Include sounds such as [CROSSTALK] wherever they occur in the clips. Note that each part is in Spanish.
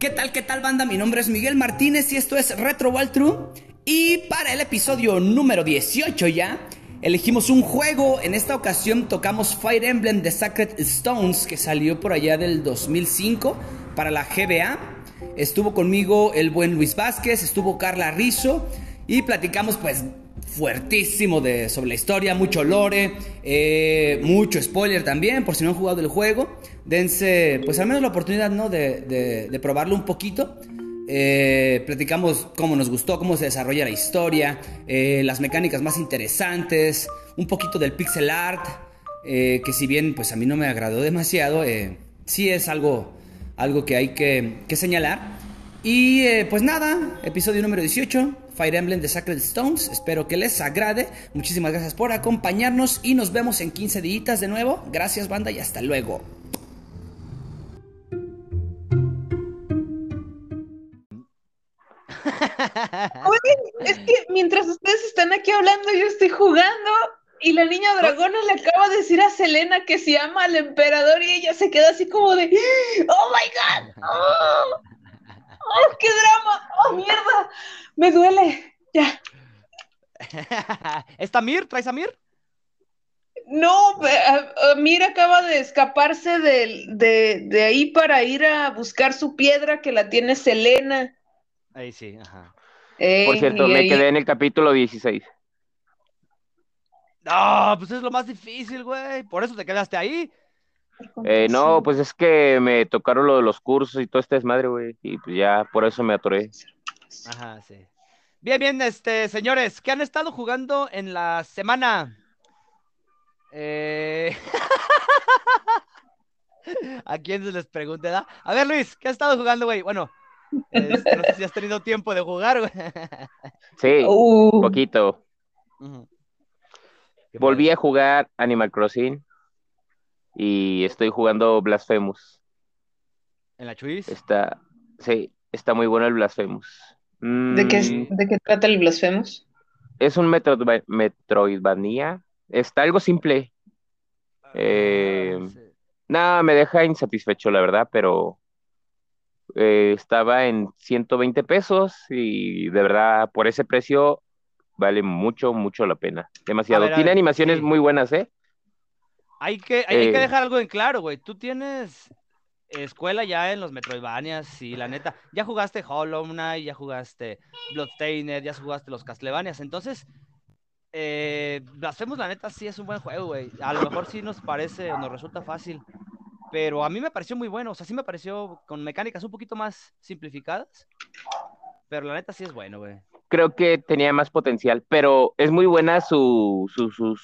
¿Qué tal, qué tal banda? Mi nombre es Miguel Martínez y esto es Retro World True. Y para el episodio número 18 ya, elegimos un juego. En esta ocasión tocamos Fire Emblem The Sacred Stones, que salió por allá del 2005 para la GBA. Estuvo conmigo el buen Luis Vázquez, estuvo Carla Rizzo y platicamos pues fuertísimo de, sobre la historia, mucho lore, eh, mucho spoiler también, por si no han jugado el juego. Dense, pues al menos la oportunidad, ¿no? De, de, probarlo un poquito. Eh, platicamos cómo nos gustó, cómo se desarrolla la historia, eh, las mecánicas más interesantes, un poquito del pixel art, que si bien pues a mí no me agradó demasiado, sí es algo, algo que hay que, que señalar. Y pues nada, episodio número 18, Fire Emblem de Sacred Stones. Espero que les agrade. Muchísimas gracias por acompañarnos y nos vemos en 15 días de nuevo. Gracias banda y hasta luego. Oye, es que mientras ustedes están aquí hablando, yo estoy jugando y la niña dragona le acaba de decir a Selena que se ama al emperador y ella se queda así como de, oh my god, oh, oh qué drama, oh mierda me duele, ya. [LAUGHS] ¿Está Mir? ¿Traes a Mir? No, Mir acaba de escaparse de, ahí para ir a buscar su piedra que la tiene Selena. Ahí sí, ajá. Por cierto, me quedé en el capítulo 16. No, pues es lo más difícil, güey. Por eso te quedaste ahí. Eh, no, pues es que me tocaron lo de los cursos y todo este desmadre, güey. Y pues ya por eso me atoré. Ajá, sí. Bien, bien, este, señores, ¿qué han estado jugando en la semana? Eh... [LAUGHS] ¿A quién se les pregunte? A ver, Luis, ¿qué has estado jugando, güey? Bueno, no sé si has tenido tiempo de jugar, güey. [LAUGHS] Sí, un uh. poquito. Volví a jugar Animal Crossing y estoy jugando Blasphemous. ¿En la Chuis? Está, sí, está muy bueno el Blasphemous. ¿De, qué, mm. ¿De qué trata el Blasphemous? Es un Metroidvania. Está algo simple. Eh, Nada, me deja insatisfecho, la verdad, pero eh, estaba en 120 pesos y de verdad, por ese precio, vale mucho, mucho la pena. Demasiado. Tiene animaciones muy buenas, ¿eh? Hay que, hay que eh, dejar algo en claro, güey. Tú tienes escuela ya en los Metroidvanias y la neta, ya jugaste Hollow Knight, ya jugaste Bloodstained, ya jugaste los Castlevanias, entonces eh, hacemos la neta sí es un buen juego, güey. A lo mejor sí nos parece o nos resulta fácil, pero a mí me pareció muy bueno, o sea, sí me pareció con mecánicas un poquito más simplificadas, pero la neta sí es bueno, güey. Creo que tenía más potencial, pero es muy buena su, su,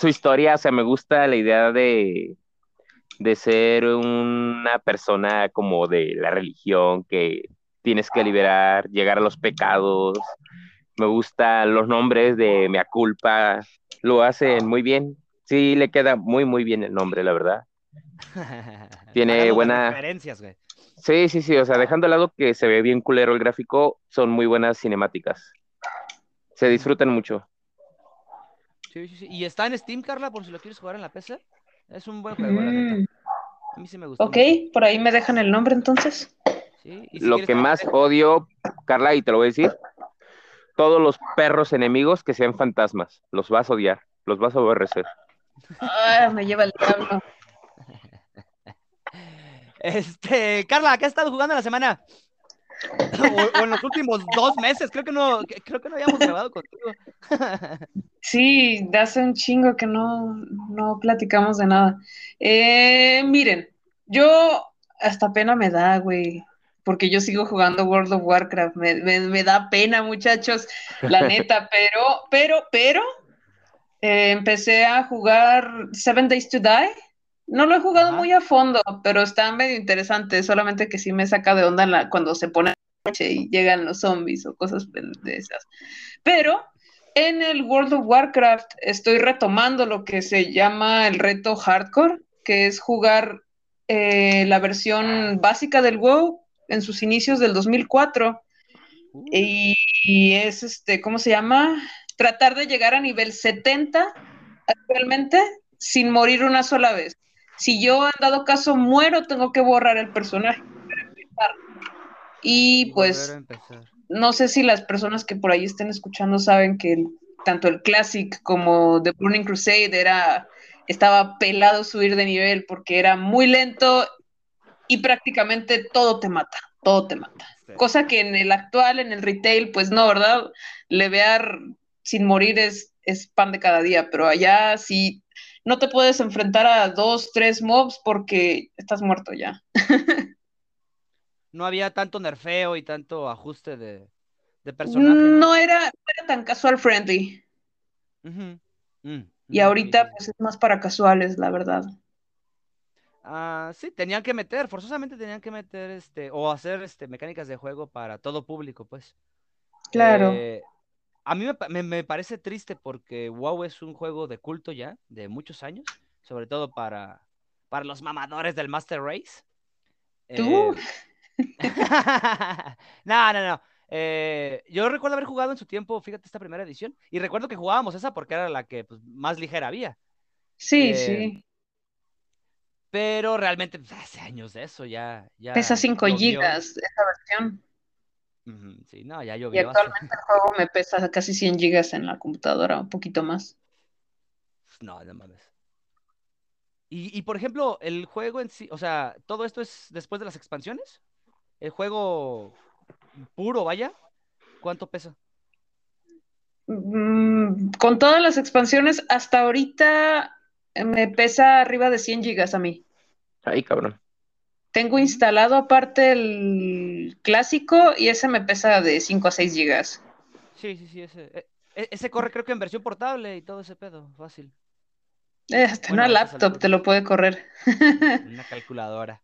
su historia, o sea, me gusta la idea de de ser una persona como de la religión que tienes que liberar, llegar a los pecados. Me gustan los nombres de Mea Culpa, lo hacen muy bien. Sí, le queda muy, muy bien el nombre, la verdad. [LAUGHS] Tiene buenas referencias, güey. Sí, sí, sí, o sea, dejando de lado que se ve bien culero el gráfico, son muy buenas cinemáticas. Se disfrutan mucho. Sí, sí, sí. ¿Y está en Steam, Carla, por si lo quieres jugar en la PC? Es un buen juego, la neta. Mm. A mí sí me gustó. Ok, por ahí me dejan el nombre entonces. lo que más odio, Carla, y te lo voy a decir, todos los perros enemigos que sean fantasmas, los vas a odiar, los vas a aborrecer. Ah, me lleva el diablo. [LAUGHS] Este, Carla, ¿qué has estado jugando la semana? [LAUGHS] O, en los últimos dos meses, creo que no, creo que no habíamos grabado contigo. [LAUGHS] Sí, hace un chingo que no, no platicamos de nada. Eh, miren, yo hasta pena me da, güey, porque yo sigo jugando World of Warcraft. Me, da pena, muchachos, la [LAUGHS] neta, pero, pero, pero, eh, empecé a jugar Seven Days to Die. No lo he jugado muy a fondo, pero está medio interesante, solamente que sí me saca de onda cuando se pone noche y llegan los zombies o cosas de esas. Pero en el World of Warcraft estoy retomando lo que se llama el reto hardcore, que es jugar eh, la versión básica del WoW en sus inicios del 2004. Uh. Y, y, es este, ¿cómo se llama? Tratar de llegar a nivel 70 actualmente sin morir una sola vez. Si yo en dado caso muero, tengo que borrar el personaje. Y pues no sé si las personas que por ahí estén escuchando saben que tanto el Classic como The Burning Crusade era estaba pelado subir de nivel porque era muy lento y prácticamente todo te mata, todo te mata. Cosa que en el actual, en el retail, pues no, ¿verdad? Levear sin morir es, es pan de cada día, pero allá sí no te puedes enfrentar a dos, tres mobs porque estás muerto ya. [LAUGHS] no había tanto nerfeo y tanto ajuste de, de personaje. No, era, tan casual friendly. Mm, y ahorita pues es más para casuales, la verdad. Ah, sí, tenían que meter, forzosamente tenían que meter este, o hacer este, mecánicas de juego para todo público, pues. Claro. Eh, a mí me, parece triste porque WoW es un juego de culto ya, de muchos años, sobre todo para, para los mamadores del Master Race. ¿Tú? Eh, [LAUGHS] [LAUGHS] no, no, no. Eh, yo recuerdo haber jugado en su tiempo, fíjate, esta primera edición, y recuerdo que jugábamos esa porque era la que pues, más ligera había. Sí, sí. Pero realmente pues, hace años de eso, ya. ya Pesa 5 gigas esa versión. Sí, no, ya llovió. Y actualmente el juego me pesa casi 100 gigas en la computadora, un poquito más. No, no mames. Y, y por ejemplo, el juego en sí, o sea, todo esto es después de las expansiones. El juego puro, vaya. ¿Cuánto pesa? Mm, con todas las expansiones, hasta ahorita me pesa arriba de 100 gigas a mí. Ay, cabrón. Tengo instalado aparte el clásico y ese me pesa de 5 a 6 gigas. Sí, sí, sí, ese, e, e, ese corre creo que en versión portable y todo ese pedo, fácil. Eh, hasta una laptop te lo puede correr. Una calculadora.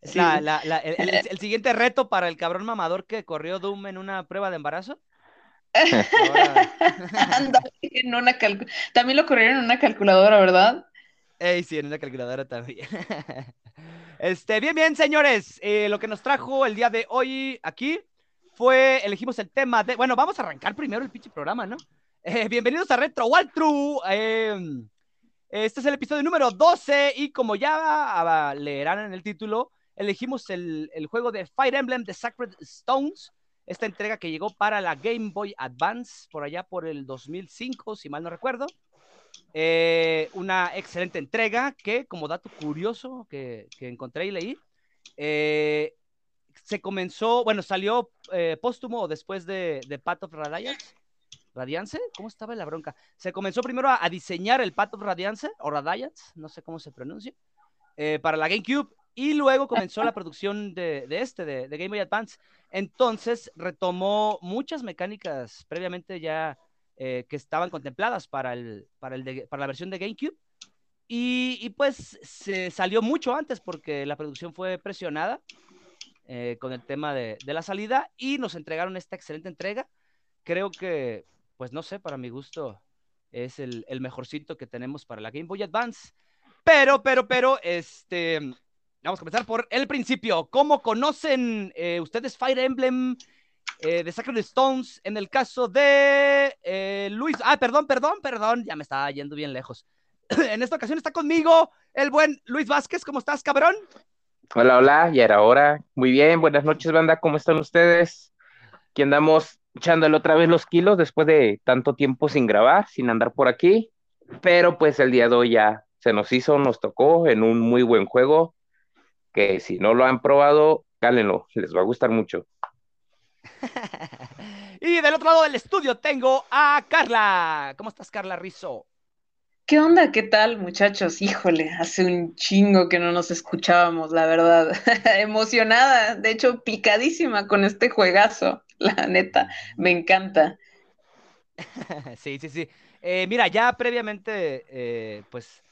el, siguiente reto para el cabrón mamador que corrió Doom en una prueba de embarazo. [LAUGHS] en una También lo corrieron en una calculadora, ¿verdad? Ey, sí, en una calculadora también. [LAUGHS] este, bien, bien, señores. Eh, lo que nos trajo el día de hoy aquí fue, elegimos el tema de, bueno, vamos a arrancar primero el pinche programa, ¿no? [LAUGHS] Eh, bienvenidos a Retro Waltru. Em, este es el episodio número 12 y como ya leerán en el título, elegimos el, el juego de Fire Emblem The Sacred Stones esta entrega que llegó para la Game Boy Advance por allá por el 2005, si mal no recuerdo. Eh, una excelente entrega que, como dato curioso que, encontré y leí, eh, se comenzó, bueno, salió eh, póstumo después de, de Path of Radiance. ¿Radiance? ¿Cómo estaba la bronca? Se comenzó primero a, diseñar el Path of Radiance, o Radiance, no sé cómo se pronuncia, para la GameCube, y luego comenzó la producción de, este, de, Game Boy Advance. Entonces retomó muchas mecánicas previamente ya eh, que estaban contempladas para, el, para, el para la versión de GameCube. Y, pues se salió mucho antes porque la producción fue presionada eh, con el tema de, la salida y nos entregaron esta excelente entrega. Creo que, pues no sé, para mi gusto es el, el mejorcito que tenemos para la Game Boy Advance. Pero, pero, pero, este, Vamos a comenzar por el principio. ¿Cómo conocen eh, ustedes Fire Emblem eh, de Sacred Stones en el caso de eh, Luis? Ah, perdón, perdón, perdón, ya me estaba yendo bien lejos. [CLEARS THROAT] en esta ocasión está conmigo el buen Luis Vázquez. ¿Cómo estás, cabrón? Hola, hola, ya era hora. Muy bien, buenas noches, banda. ¿Cómo están ustedes? Aquí andamos echándole otra vez los kilos después de tanto tiempo sin grabar, sin andar por aquí. Pero pues el día de hoy ya se nos hizo, nos tocó en un muy buen juego que si no lo han probado, cálenlo, les va a gustar mucho. [LAUGHS] y del otro lado del estudio tengo a Carla. ¿Cómo estás, Carla Rizzo? ¿Qué onda? ¿Qué tal, muchachos? Híjole, hace un chingo que no nos escuchábamos, la verdad. [LAUGHS] Emocionada, de hecho, picadísima con este juegazo, la neta, me encanta. [LAUGHS] sí, sí, sí. Eh, mira, ya previamente, eh, pues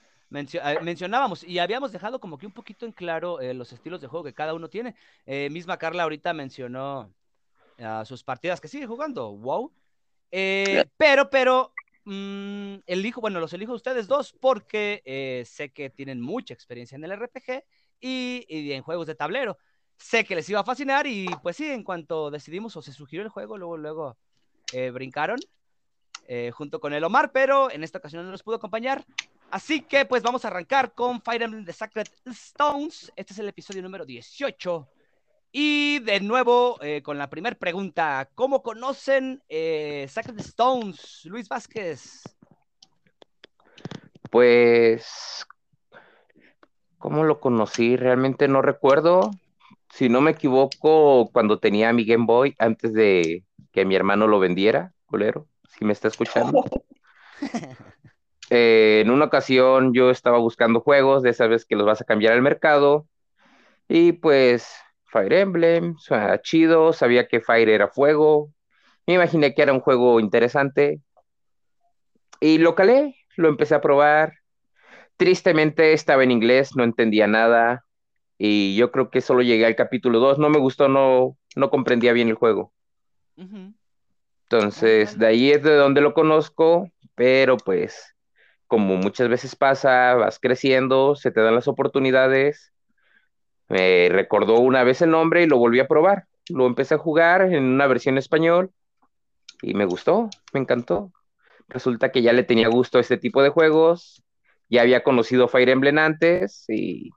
Ah, mencionábamos y habíamos dejado como que un poquito en claro eh, los estilos de juego que cada uno tiene. Eh, misma Carla ahorita mencionó sus partidas que sigue jugando, wow. Eh, pero, pero, mm, elijo, bueno, los elijo ustedes dos porque sé que tienen mucha experiencia en el RPG y, y, en juegos de tablero. Sé que les iba a fascinar y pues sí, en cuanto decidimos o se sugirió el juego, luego, luego brincaron. junto con el Omar, pero en esta ocasión no nos pudo acompañar. Así que pues vamos a arrancar con Fire Emblem The Sacred Stones. Este es el episodio número 18. Y de nuevo, eh, con la primera pregunta, ¿cómo conocen eh, Sacred Stones, Luis Vázquez? Pues, ¿cómo lo conocí? Realmente no recuerdo. Si no me equivoco, cuando tenía mi Game Boy, antes de que mi hermano lo vendiera, culero, si me está escuchando. [LAUGHS] Eh, en una ocasión yo estaba buscando juegos, de esa vez que los vas a cambiar al mercado, y pues Fire Emblem, suena chido, sabía que Fire era fuego, me imaginé que era un juego interesante, y lo calé, lo empecé a probar. Tristemente estaba en inglés, no entendía nada, y yo creo que solo llegué al capítulo 2, no me gustó, no, no comprendía bien el juego. Entonces, de ahí es de donde lo conozco, pero pues, como muchas veces pasa, vas creciendo, se te dan las oportunidades. Me recordó una vez el nombre y lo volví a probar. Lo empecé a jugar en una versión español y me gustó, me encantó. Resulta que ya le tenía gusto este tipo de juegos, ya había conocido Fire Emblem antes y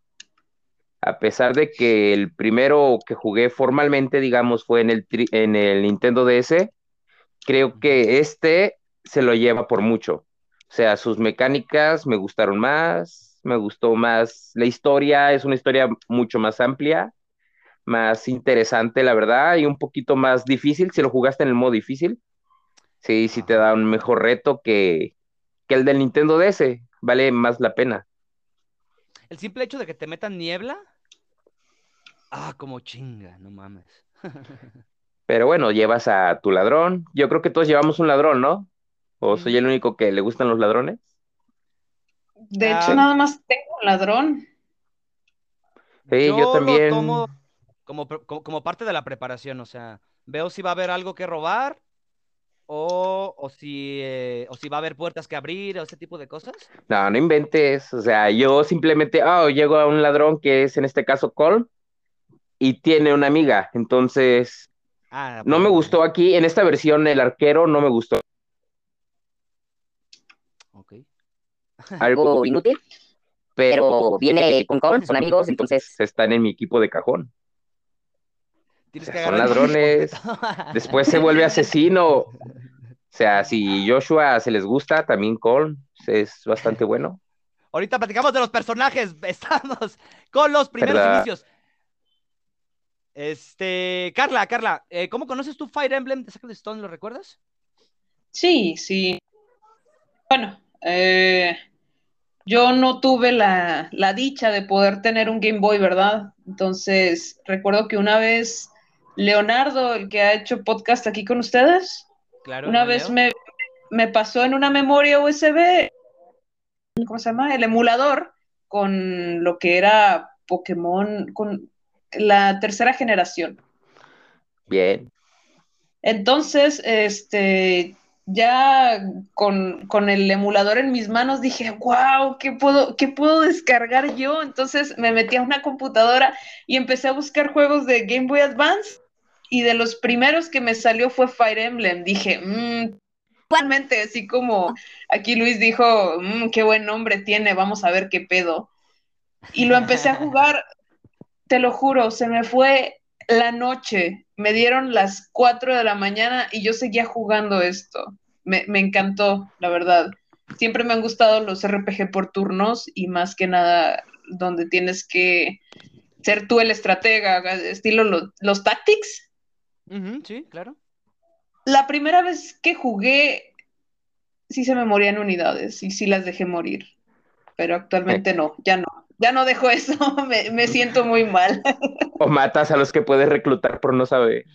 a pesar de que el primero que jugué formalmente, digamos, fue en el, en el Nintendo DS, creo que este se lo lleva por mucho. O sea, sus mecánicas me gustaron más, me gustó más la historia, es una historia mucho más amplia, más interesante, la verdad, y un poquito más difícil si lo jugaste en el modo difícil. Sí, sí te da un mejor reto que, que el del Nintendo DS, vale más la pena. El simple hecho de que te metan niebla, ah, como chinga, no mames. [LAUGHS] Pero bueno, llevas a tu ladrón. Yo creo que todos llevamos un ladrón, ¿no? ¿O soy el único que le gustan los ladrones? De hecho, nada más tengo un ladrón. Sí, yo, también. como, como, parte de la preparación, o sea, veo si va a haber algo que robar o, o, si, eh, o si va a haber puertas que abrir o ese tipo de cosas. No, no inventes. O sea, yo simplemente, oh, llego a un ladrón que es en este caso Cole y tiene una amiga. Entonces, Ah, no me gustó aquí, en esta versión el arquero no me gustó. Ok. Algo inútil, pero viene con con, son amigos, [LAUGHS] entonces están en mi equipo de cajón. son ladrones. [LAUGHS] Después se vuelve asesino. O sea, si Joshua se les gusta, también Cole es bastante bueno. Ahorita platicamos de los personajes. [LAUGHS] Estamos con los primeros inicios. Este, Carla, Carla, eh, ¿cómo conoces tu Fire Emblem de Sacred Stone? ¿Lo recuerdas? Sí, sí. Bueno, eh, yo no tuve la, dicha de poder tener un Game Boy, ¿verdad? Entonces, recuerdo que una vez Leonardo, el que ha hecho podcast aquí con ustedes, claro, una vez me, me, pasó en una memoria USB, ¿cómo se llama? El emulador con lo que era Pokémon, con la tercera generación. Bien. Entonces, este, ya con, el emulador en mis manos dije, wow, ¿qué puedo, ¿qué puedo descargar yo? Entonces me metí a una computadora y empecé a buscar juegos de Game Boy Advance y de los primeros que me salió fue Fire Emblem. Dije, mmm, igualmente, así como aquí Luis dijo, mmm, qué buen nombre tiene, vamos a ver qué pedo. Y lo empecé a [LAUGHS] jugar, te lo juro, se me fue la noche, me dieron las 4 de la mañana y yo seguía jugando esto. Me, encantó, la verdad. Siempre me han gustado los RPG por turnos y más que nada donde tienes que ser tú el estratega, estilo los, tactics. sí, claro. La primera vez que jugué, sí se me morían unidades y sí las dejé morir, pero actualmente no, ya no ya no dejo eso, [LAUGHS] me, siento muy mal. O matas a los que puedes reclutar por no saber.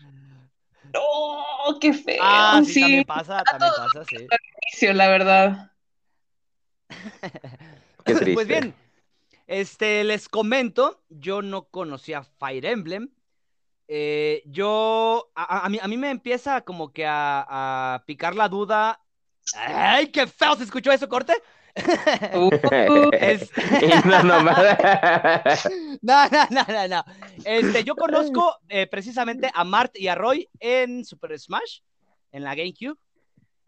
No, qué feo. Ah, sí, también pasa, también pasa, sí. La verdad. Qué [LAUGHS] triste. Pues bien, este, les comento, yo no conocía Fire Emblem. Eh, yo, a, mí, a mí me empieza como que a, a picar la duda. ¡Ay, qué feo se escuchó eso, corte! Uh, [LAUGHS] [LAUGHS] no, no, no, no, Este, yo conozco eh, precisamente a Mart y a Roy en Super Smash, en la GameCube.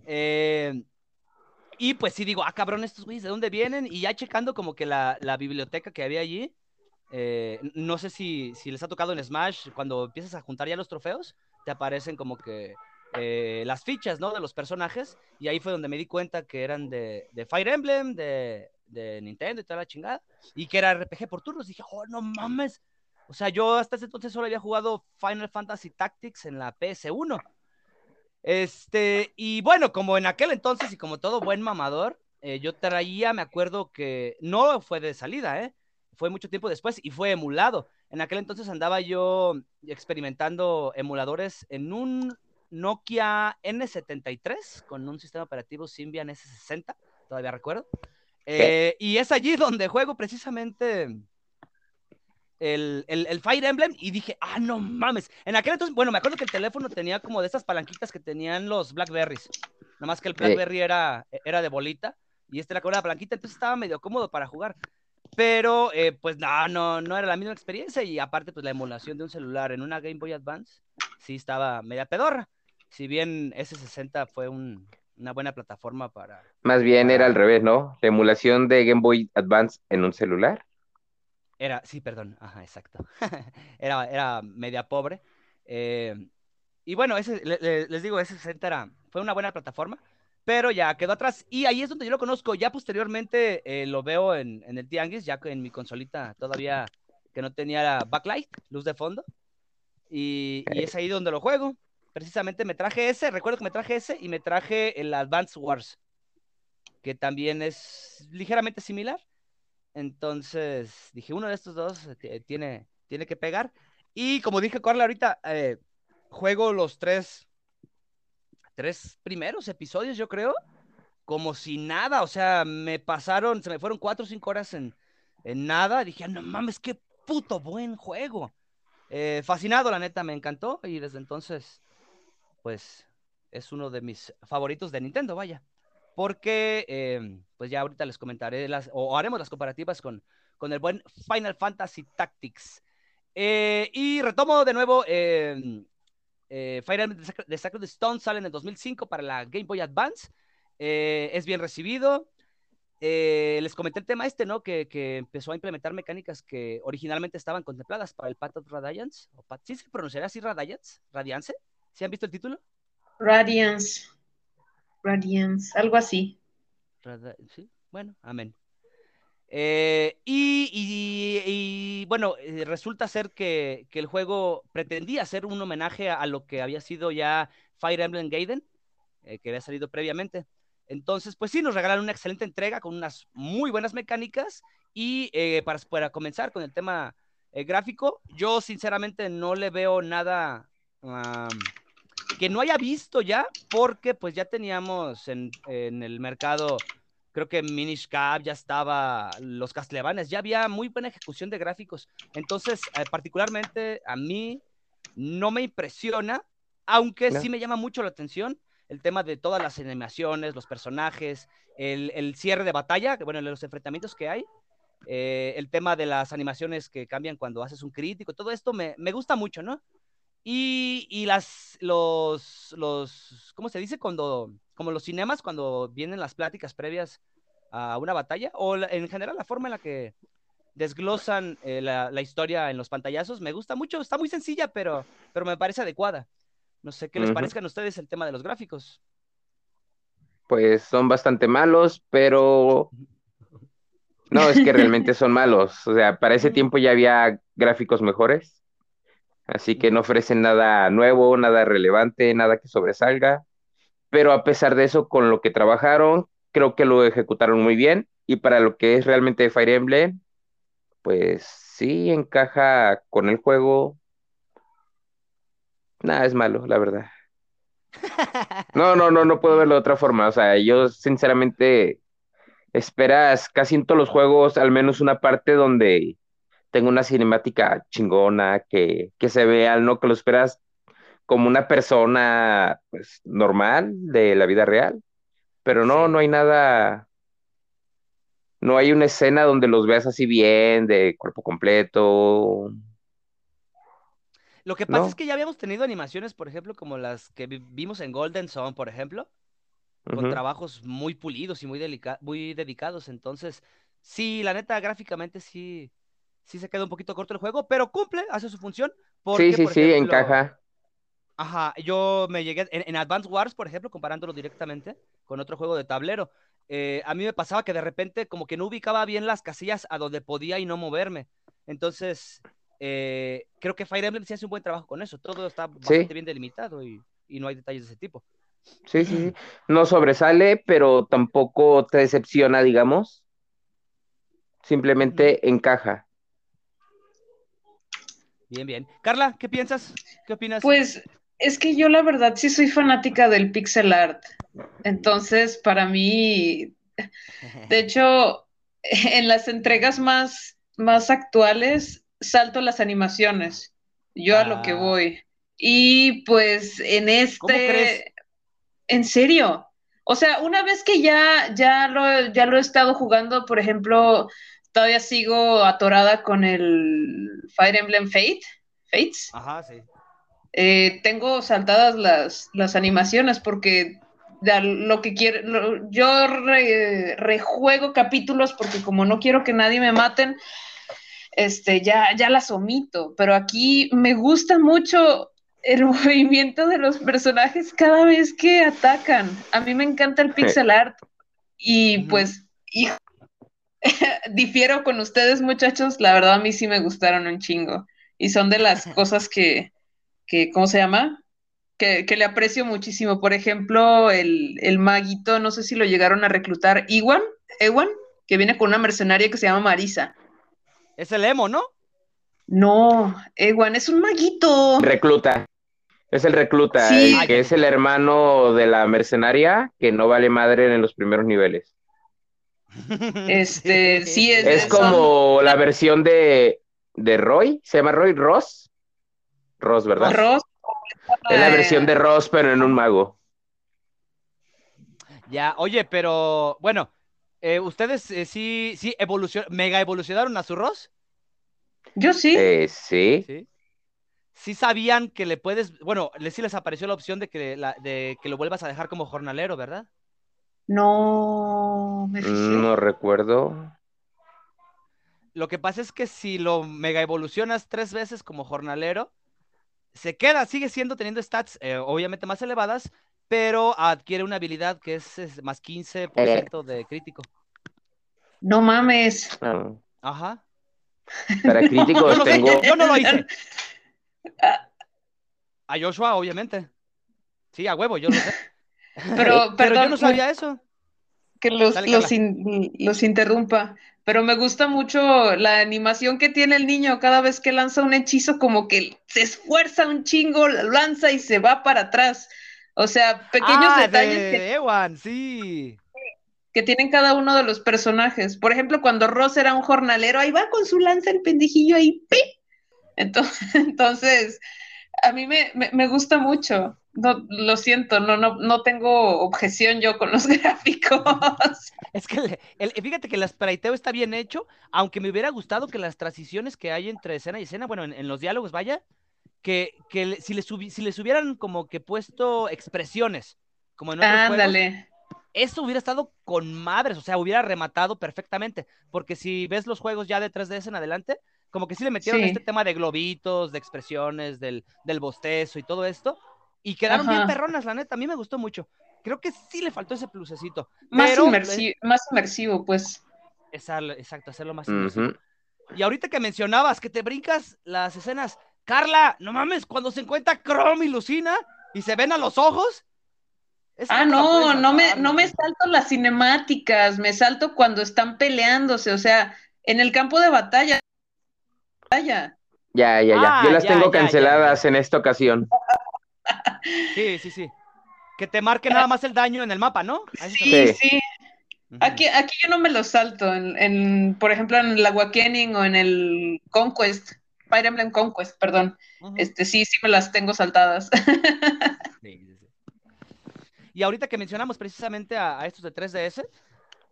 Eh, y pues sí digo, ah, cabrón, estos güeyes, ¿de dónde vienen? Y ya checando como que la, biblioteca que había allí, eh, no sé si, si, les ha tocado en Smash, cuando empiezas a juntar ya los trofeos, te aparecen como que eh, las fichas, ¿no? De los personajes, y ahí fue donde me di cuenta que eran de, Fire Emblem, de, de, Nintendo y toda la chingada, y que era RPG por turnos. Dije, oh, no mames. O sea, yo hasta ese entonces solo había jugado Final Fantasy Tactics en la PS1. Este, y bueno, como en aquel entonces y como todo buen mamador, eh, yo traía, me acuerdo que no fue de salida, ¿eh? Fue mucho tiempo después y fue emulado. En aquel entonces andaba yo experimentando emuladores en un Nokia N73 con un sistema operativo Symbian S60, todavía recuerdo. Eh, y es allí donde juego precisamente el, el, Fire Emblem y dije, ah, no mames. En aquel entonces, bueno, me acuerdo que el teléfono tenía como de esas palanquitas que tenían los Blackberries. Nada más que el Blackberry era, era de bolita y este era con la palanquita, entonces estaba medio cómodo para jugar. Pero, eh, pues no, no, no era la misma experiencia y aparte, pues la emulación de un celular en una Game Boy Advance sí estaba media pedorra. Si bien S60 fue un, una buena plataforma para... Más bien era al revés, ¿no? La emulación de Game Boy Advance en un celular. Era, sí, perdón, ajá, exacto. [LAUGHS] era, era media pobre. Eh, y bueno, ese, les digo, S60 era, fue una buena plataforma pero ya quedó atrás. Y ahí es donde yo lo conozco. Ya posteriormente eh, lo veo en, el Tianguis, ya que en mi consolita todavía que no tenía la backlight, luz de fondo. Y, es ahí donde lo juego. Precisamente me traje ese, recuerdo que me traje ese y me traje el Advance Wars, que también es ligeramente similar. Entonces dije, uno de estos dos eh, tiene, tiene que pegar. Y como dije, Carla, ahorita eh, juego los tres tres primeros episodios, yo creo, como si nada, o sea, me pasaron, se me fueron cuatro o cinco horas en, en nada, dije, no mames, qué puto buen juego. Eh, fascinado, la neta, me encantó y desde entonces, pues, es uno de mis favoritos de Nintendo, vaya. Porque, eh, pues ya ahorita les comentaré las, o haremos las comparativas con, con el buen Final Fantasy Tactics. Eh, y retomo de nuevo eh, Fire Emblem de Sacred Stone sale en el 2005 para la Game Boy Advance. Eh, es bien recibido. Eh, les comenté el tema este, ¿no? Que, empezó a implementar mecánicas que originalmente estaban contempladas para el Path of Radiance. ¿Sí se pronunciará así Radiance? ¿Radiance? ¿Sí han visto el título? Radiance. Radiance, algo así. sí, bueno, amén. Eh, y, bueno, eh, resulta ser que, el juego pretendía ser un homenaje a, lo que había sido ya Fire Emblem Gaiden, eh, que había salido previamente. Entonces, pues sí, nos regalaron una excelente entrega con unas muy buenas mecánicas y para, para, comenzar con el tema gráfico, yo sinceramente no le veo nada que no haya visto ya, porque pues ya teníamos en, en el mercado creo que Minish Cap ya estaba, los Castlevanias, ya había muy buena ejecución de gráficos. Entonces, eh, particularmente a mí no me impresiona, aunque sí me llama mucho la atención el tema de todas las animaciones, los personajes, el, cierre de batalla, bueno, los enfrentamientos que hay, eh, el tema de las animaciones que cambian cuando haces un crítico, todo esto me, me gusta mucho, ¿no? Y, y, las, los, los, ¿cómo se dice? Cuando, como los cinemas, cuando vienen las pláticas previas a una batalla, o en general la forma en la que desglosan eh, la, la, historia en los pantallazos, me gusta mucho, está muy sencilla, pero, pero me parece adecuada. No sé qué les parezcan a ustedes el tema de los gráficos. Pues son bastante malos, pero no, es que realmente son malos. O sea, para ese tiempo ya había gráficos mejores. Así que no ofrecen nada nuevo, nada relevante, nada que sobresalga. Pero a pesar de eso, con lo que trabajaron, creo que lo ejecutaron muy bien. Y para lo que es realmente Fire Emblem, pues sí encaja con el juego. Nada, es malo, la verdad. No, no, no, no puedo verlo de otra forma. O sea, yo sinceramente esperas casi en todos los juegos al menos una parte donde tengo una cinemática chingona, que, se vea, ¿no? Que lo esperas como una persona pues, normal de la vida real. Pero no, no hay nada, no hay una escena donde los veas así bien, de cuerpo completo. Lo que pasa es que ya habíamos tenido animaciones, por ejemplo, como las que vimos en Golden Zone, por ejemplo, con trabajos muy pulidos y muy, muy dedicados. Entonces, sí, la neta, gráficamente sí, sí se queda un poquito corto el juego, pero cumple, hace su función. sí, sí, sí, encaja. Ajá, yo me llegué en, en, Advance Wars, por ejemplo, comparándolo directamente con otro juego de tablero. Eh, a mí me pasaba que de repente como que no ubicaba bien las casillas a donde podía y no moverme. Entonces, eh, creo que Fire Emblem sí hace un buen trabajo con eso. Todo está bastante bien delimitado y, y, no hay detalles de ese tipo. Sí, sí, sí. No sobresale, pero tampoco te decepciona, digamos. Simplemente encaja. Bien, bien. Carla, ¿qué piensas? ¿Qué opinas? Pues es que yo la verdad sí soy fanática del pixel art. Entonces, para mí, de hecho, [LAUGHS] en las entregas más, más actuales, salto las animaciones. Yo a lo que ah. voy. Y pues en este. ¿En serio? O sea, una vez que ya, ya, lo, ya lo he estado jugando, por ejemplo, todavía sigo atorada con el Fire Emblem Fate. Fates. Ajá, sí. Eh, tengo saltadas las, las animaciones porque lo que quiero, yo rejuego capítulos porque como no quiero que nadie me maten, este, ya, ya las omito, pero aquí me gusta mucho el [LAUGHS] movimiento de los personajes cada vez que atacan. A mí me encanta el pixel art y pues [LAUGHS] difiero con ustedes muchachos, la verdad a mí sí me gustaron un chingo y son de las cosas que, que, ¿cómo se llama? Que, le aprecio muchísimo. Por ejemplo, el, el, maguito, no sé si lo llegaron a reclutar, Iwan, Ewan, que viene con una mercenaria que se llama Marisa. Es el emo, ¿no? No, Ewan es un maguito. Recluta. Es el recluta, que es el hermano de la mercenaria que no vale madre en los primeros niveles. Este, [LAUGHS] sí, es. Es como la versión de, de Roy, se llama Roy Ross Ross, ¿verdad? Ross. Es la versión de Ross, pero en un mago. Ya, oye, pero bueno, eh, ¿ustedes eh, sí, sí mega evolucionaron a su Ross? Yo sí. Eh, sí. sí. Sí sabían que le puedes, bueno, sí les apareció la opción de que, de que lo vuelvas a dejar como jornalero, ¿verdad? No, me No recuerdo. Lo que pasa es que si lo mega evolucionas tres veces como jornalero, se queda, sigue siendo teniendo stats eh, obviamente más elevadas, pero adquiere una habilidad que es, más 15% de crítico. No mames. Ah. Ajá. Para [LAUGHS] críticos yo tengo. yo, no lo hice. [LAUGHS] A Joshua, obviamente. Sí, a huevo, yo lo sé. Pero, pero yo no sabía eso. Que los, los interrumpa pero me gusta mucho la animación que tiene el niño cada vez que lanza un hechizo, como que se esfuerza un chingo, lo lanza y se va para atrás. O sea, pequeños ah, detalles que, Ewan, sí. que tienen cada uno de los personajes. Por ejemplo, cuando Ross era un jornalero, ahí va con su lanza el pendejillo ahí, ¡pi! Entonces, [LAUGHS] entonces a mí me, me gusta mucho no, lo siento, no, no, no tengo objeción yo con los [LAUGHS] gráficos. Es que fíjate que el spriteeo está bien hecho, aunque me hubiera gustado que las transiciones que hay entre escena y escena, bueno, en, los diálogos, vaya, que, que si, les si les hubieran como que puesto expresiones, como en otros Ándale. eso hubiera estado con madres, o sea, hubiera rematado perfectamente, porque si ves los juegos ya de 3DS en adelante, como que sí le metieron este tema de globitos, de expresiones, del, del bostezo y todo esto, y quedaron bien perronas, la neta. A mí me gustó mucho. Creo que sí le faltó ese plusecito. Más, inmersivo, más inmersivo, pues. exacto, hacerlo más inmersivo. Y ahorita que mencionabas que te brincas las escenas, Carla, no mames, cuando se encuentra Chrome y Lucina y se ven a los ojos. Ah, no, no me, no me salto las cinemáticas, me salto cuando están peleándose, o sea, en el campo de batalla. Ya, ya, ya. Yo ah, las tengo canceladas en esta ocasión. Sí, sí, sí. Que te marque nada más el daño en el mapa, ¿no? Sí, sí. Aquí, aquí yo no me lo salto, en, por ejemplo, en el Awakening o en el Conquest, Fire Emblem Conquest, perdón. Este, sí, sí me las tengo saltadas. [LAUGHS] Y ahorita que mencionamos precisamente a, estos de 3DS,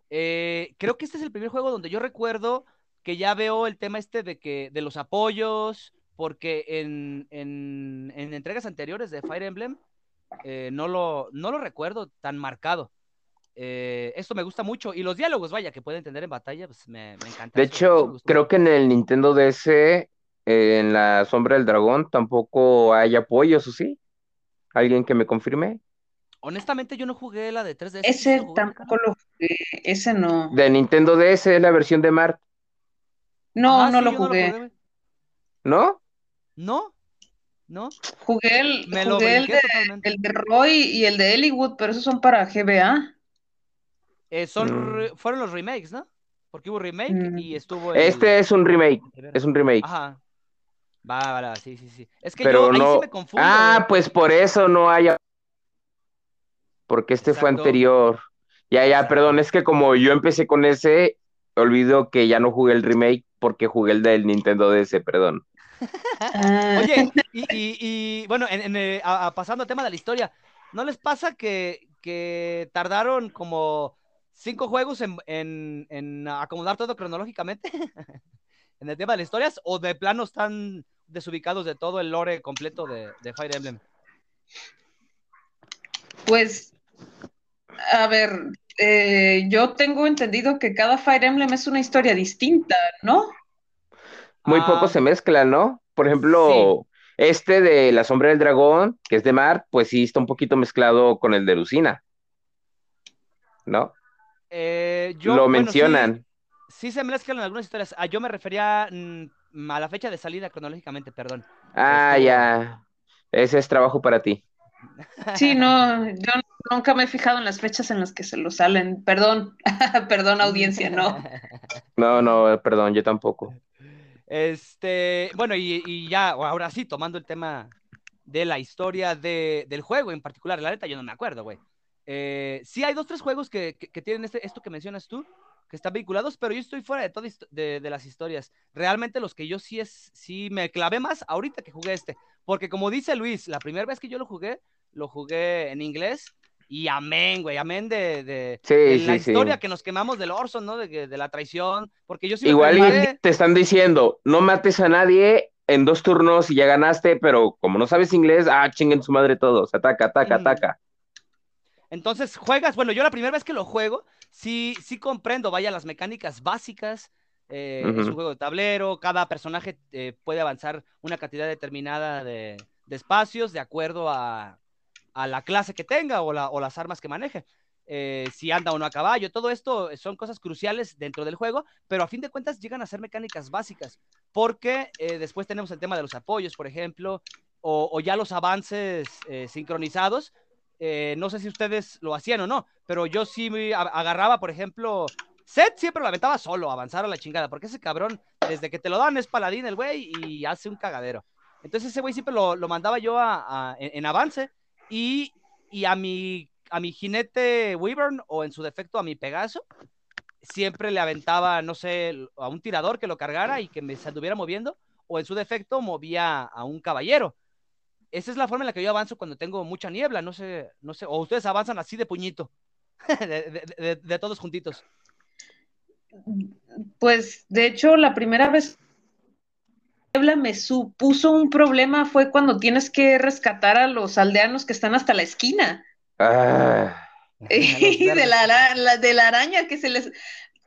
eh, creo que este es el primer juego donde yo recuerdo que ya veo el tema este de que de los apoyos, porque en, entregas anteriores de Fire Emblem eh, no, lo, no lo recuerdo tan marcado. Eh, esto me gusta mucho. Y los diálogos, vaya, que pueden tener en batalla, pues me, me encanta. De hecho, creo que en el Nintendo DS, eh, en la Sombra del Dragón, tampoco hay apoyos, ¿o sí? ¿Alguien que me confirme? Honestamente, yo no jugué la de 3DS. Ese tampoco lo jugué, ese no. De Nintendo DS es la versión de Mart. No, no, lo jugué. ¿No? ¿No? ¿No? Jugué el, jugué el, de, el, de, Roy y el de Ellwood, pero esos son para GBA. Eh, son, mm. Fueron los remakes, ¿no? Porque hubo remake mm. y estuvo. Este es un remake. Es un remake. Ajá. Va, va, sí, sí, sí. Es que yo ahí sí me confundo. Ah, pues por eso no hay. Porque este fue anterior. Ya, ya, perdón, es que como yo empecé con ese, olvido que ya no jugué el remake porque jugué el del Nintendo DS, perdón. Ah. Oye, y, bueno, eh, pasando al tema de la historia, ¿no les pasa que, que tardaron como cinco juegos en, acomodar todo cronológicamente [LAUGHS] en el tema de las historias o de plano están desubicados de todo el lore completo de, Fire Emblem? Pues, a ver, eh, yo tengo entendido que cada Fire Emblem es una historia distinta, ¿no? Muy poco ah. se mezcla, ¿no? Por ejemplo, este de La Sombra del Dragón, que es de Mar, pues sí está un poquito mezclado con el de Lucina. ¿No? Eh, yo, Lo mencionan. Sí, se mezclan en algunas historias. Ah, yo me refería mm, a la fecha de salida cronológicamente, perdón. Ah, ya. Ese es trabajo para ti. Sí, no, yo nunca me he fijado en las fechas en las que se lo salen. Perdón, [LAUGHS] perdón audiencia, no. No, no, perdón, yo tampoco. Este, bueno, y, ya, ahora sí, tomando el tema de la historia del juego en particular, la neta, yo no me acuerdo, güey. Eh, sí, hay dos, tres juegos que, tienen este, esto que mencionas tú, que están vinculados, pero yo estoy fuera de todas de, las historias. Realmente los que yo sí es, sí me clavé más ahorita que jugué este, porque como dice Luis, la primera vez que yo lo jugué, lo jugué en inglés y amén, güey, amén de, la historia que nos quemamos del Orson, ¿no? De, la traición, porque yo sí Igual te están diciendo, no mates a nadie en dos turnos y ya ganaste, pero como no sabes inglés, ah, chinguen su madre todos, ataca, ataca, ataca. Entonces juegas, bueno, yo la primera vez que lo juego, sí, sí comprendo, vaya, las mecánicas básicas. Eh, es un juego de tablero, cada personaje eh, puede avanzar una cantidad determinada de, espacios de acuerdo a, la clase que tenga o, las armas que maneje. Eh, si anda o no a caballo, todo esto son cosas cruciales dentro del juego, pero a fin de cuentas llegan a ser mecánicas básicas, porque después tenemos el tema de los apoyos, por ejemplo, o ya los avances sincronizados, eh, no sé si ustedes lo hacían o no, pero yo sí me agarraba, por ejemplo, Seth siempre lo aventaba solo, avanzar a la chingada, porque ese cabrón, desde que te lo dan, es paladín el güey y hace un cagadero. Entonces ese güey siempre lo, mandaba yo a, en, avance y, a, mi, a mi jinete Wyvern o en su defecto a mi Pegaso, siempre le aventaba, no sé, a un tirador que lo cargara y que me se anduviera moviendo, o en su defecto movía a un caballero esa es la forma en la que yo avanzo cuando tengo mucha niebla, no sé, no sé, o ustedes avanzan así de puñito, [LAUGHS] de, todos juntitos. Pues de hecho, la primera vez niebla me supuso un problema fue cuando tienes que rescatar a los aldeanos que están hasta la esquina. Ah. [LAUGHS] y de la, de la araña que se les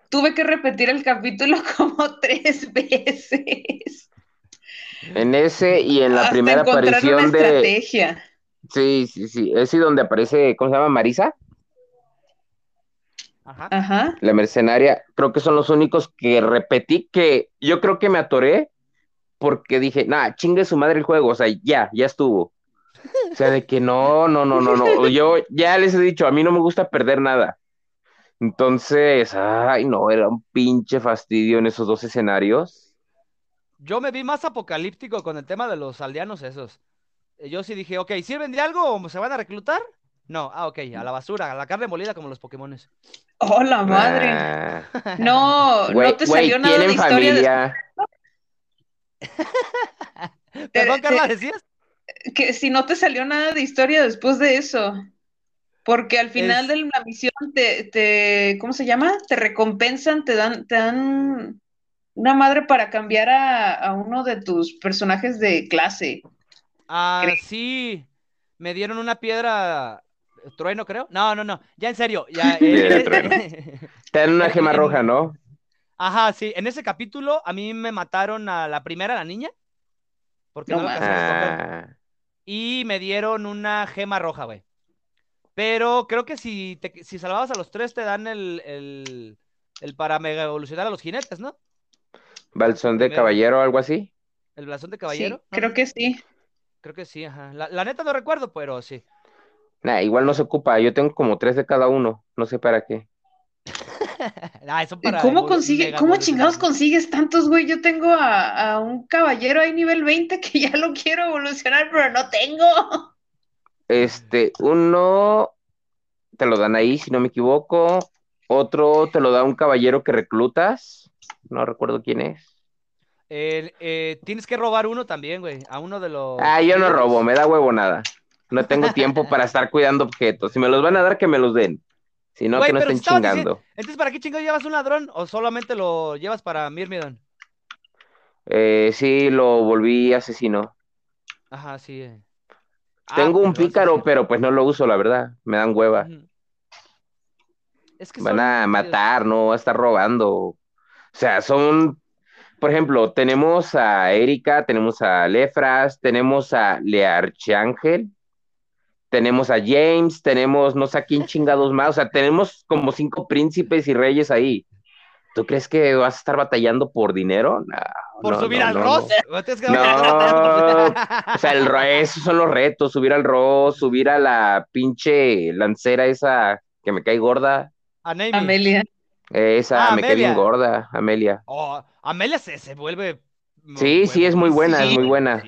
tuve que repetir el capítulo [LAUGHS] como tres veces. En ese y en la primera aparición de. Estrategia. Sí, sí, sí. Ese donde aparece, ¿cómo se llama? Marisa. Ajá. La mercenaria. Creo que son los únicos que repetí que yo creo que me atoré porque dije, nah, chingue su madre el juego. O sea, ya, ya estuvo. O sea, de que no, no, no, no, no. Yo ya les he dicho, a mí no me gusta perder nada. Entonces, ay, no, era un pinche fastidio en esos dos escenarios. Yo me vi más apocalíptico con el tema de los aldeanos esos. Eh, yo sí dije, ok, ¿sirven de algo o se van a reclutar? No, ah, ok, a la basura, a la carne molida como los Pokémones. ¡Oh, la madre! Ah. No, no te salió nada de historia [LAUGHS] Perdón, Carla, ¿decías? Que si no te salió nada de historia después de eso. Porque al final de la misión te, te, ¿cómo se llama? Te recompensan, te dan, te dan una madre para cambiar a, uno de tus personajes de clase. Ah, sí. Me dieron una piedra Trueno, creo. No, no, no. Ya en serio. Ya, [LAUGHS] [LAUGHS] Te dan una gema roja, ¿no? Ajá, sí. En ese capítulo a mí me mataron a la primera, la niña. Porque no, ah. Y me dieron una gema roja, güey. Pero creo que si, te, si salvabas a los tres te dan el, el, el para mega evolucionar a los jinetes, ¿no? ¿Balsón de caballero o algo así? ¿El blasón de caballero? creo que sí. Creo que sí, ajá. La, neta no recuerdo, pero sí. Nah, igual no se ocupa. Yo tengo como tres de cada uno. No sé para qué. [LAUGHS] ¿Cómo consigue, cómo chingados consigues tantos, güey? Yo tengo a, un caballero ahí nivel 20 [LAUGHS] que ya lo quiero evolucionar, pero no tengo. Este, uno te lo dan ahí, si no me equivoco. Otro te lo da un caballero que reclutas. No recuerdo quién es. Eh, tienes que robar uno también, güey. A uno de los. Ah, yo no robo, me da huevo nada. No tengo tiempo para estar cuidando objetos. Si me los van a dar, que me los den. Si no, que no estén chingando. Entonces, ¿para qué chingados llevas un ladrón? ¿O solamente lo llevas para Mirmidon? Eh, sí, lo volví asesino. Ajá, sí. Eh. Tengo ah, un pícaro, pero pues no lo uso, la verdad. Me dan hueva. Van a matar, no a estar robando. O sea, son. Por ejemplo, tenemos a Erika, tenemos a Lefras, tenemos a Learchangel, tenemos a James, tenemos no sé a quién chingados más, o sea, tenemos como cinco príncipes y reyes ahí. ¿Tú crees que vas a estar batallando por dinero? por subir al Ross. No, o sea, el, esos son los retos, subir al Ross, subir a la pinche lancera esa que me cae gorda. Amelia. Esa ah, me cae bien gorda, Amelia. Oh, Amelia se, se vuelve. Sí, sí, es muy buena, es muy buena.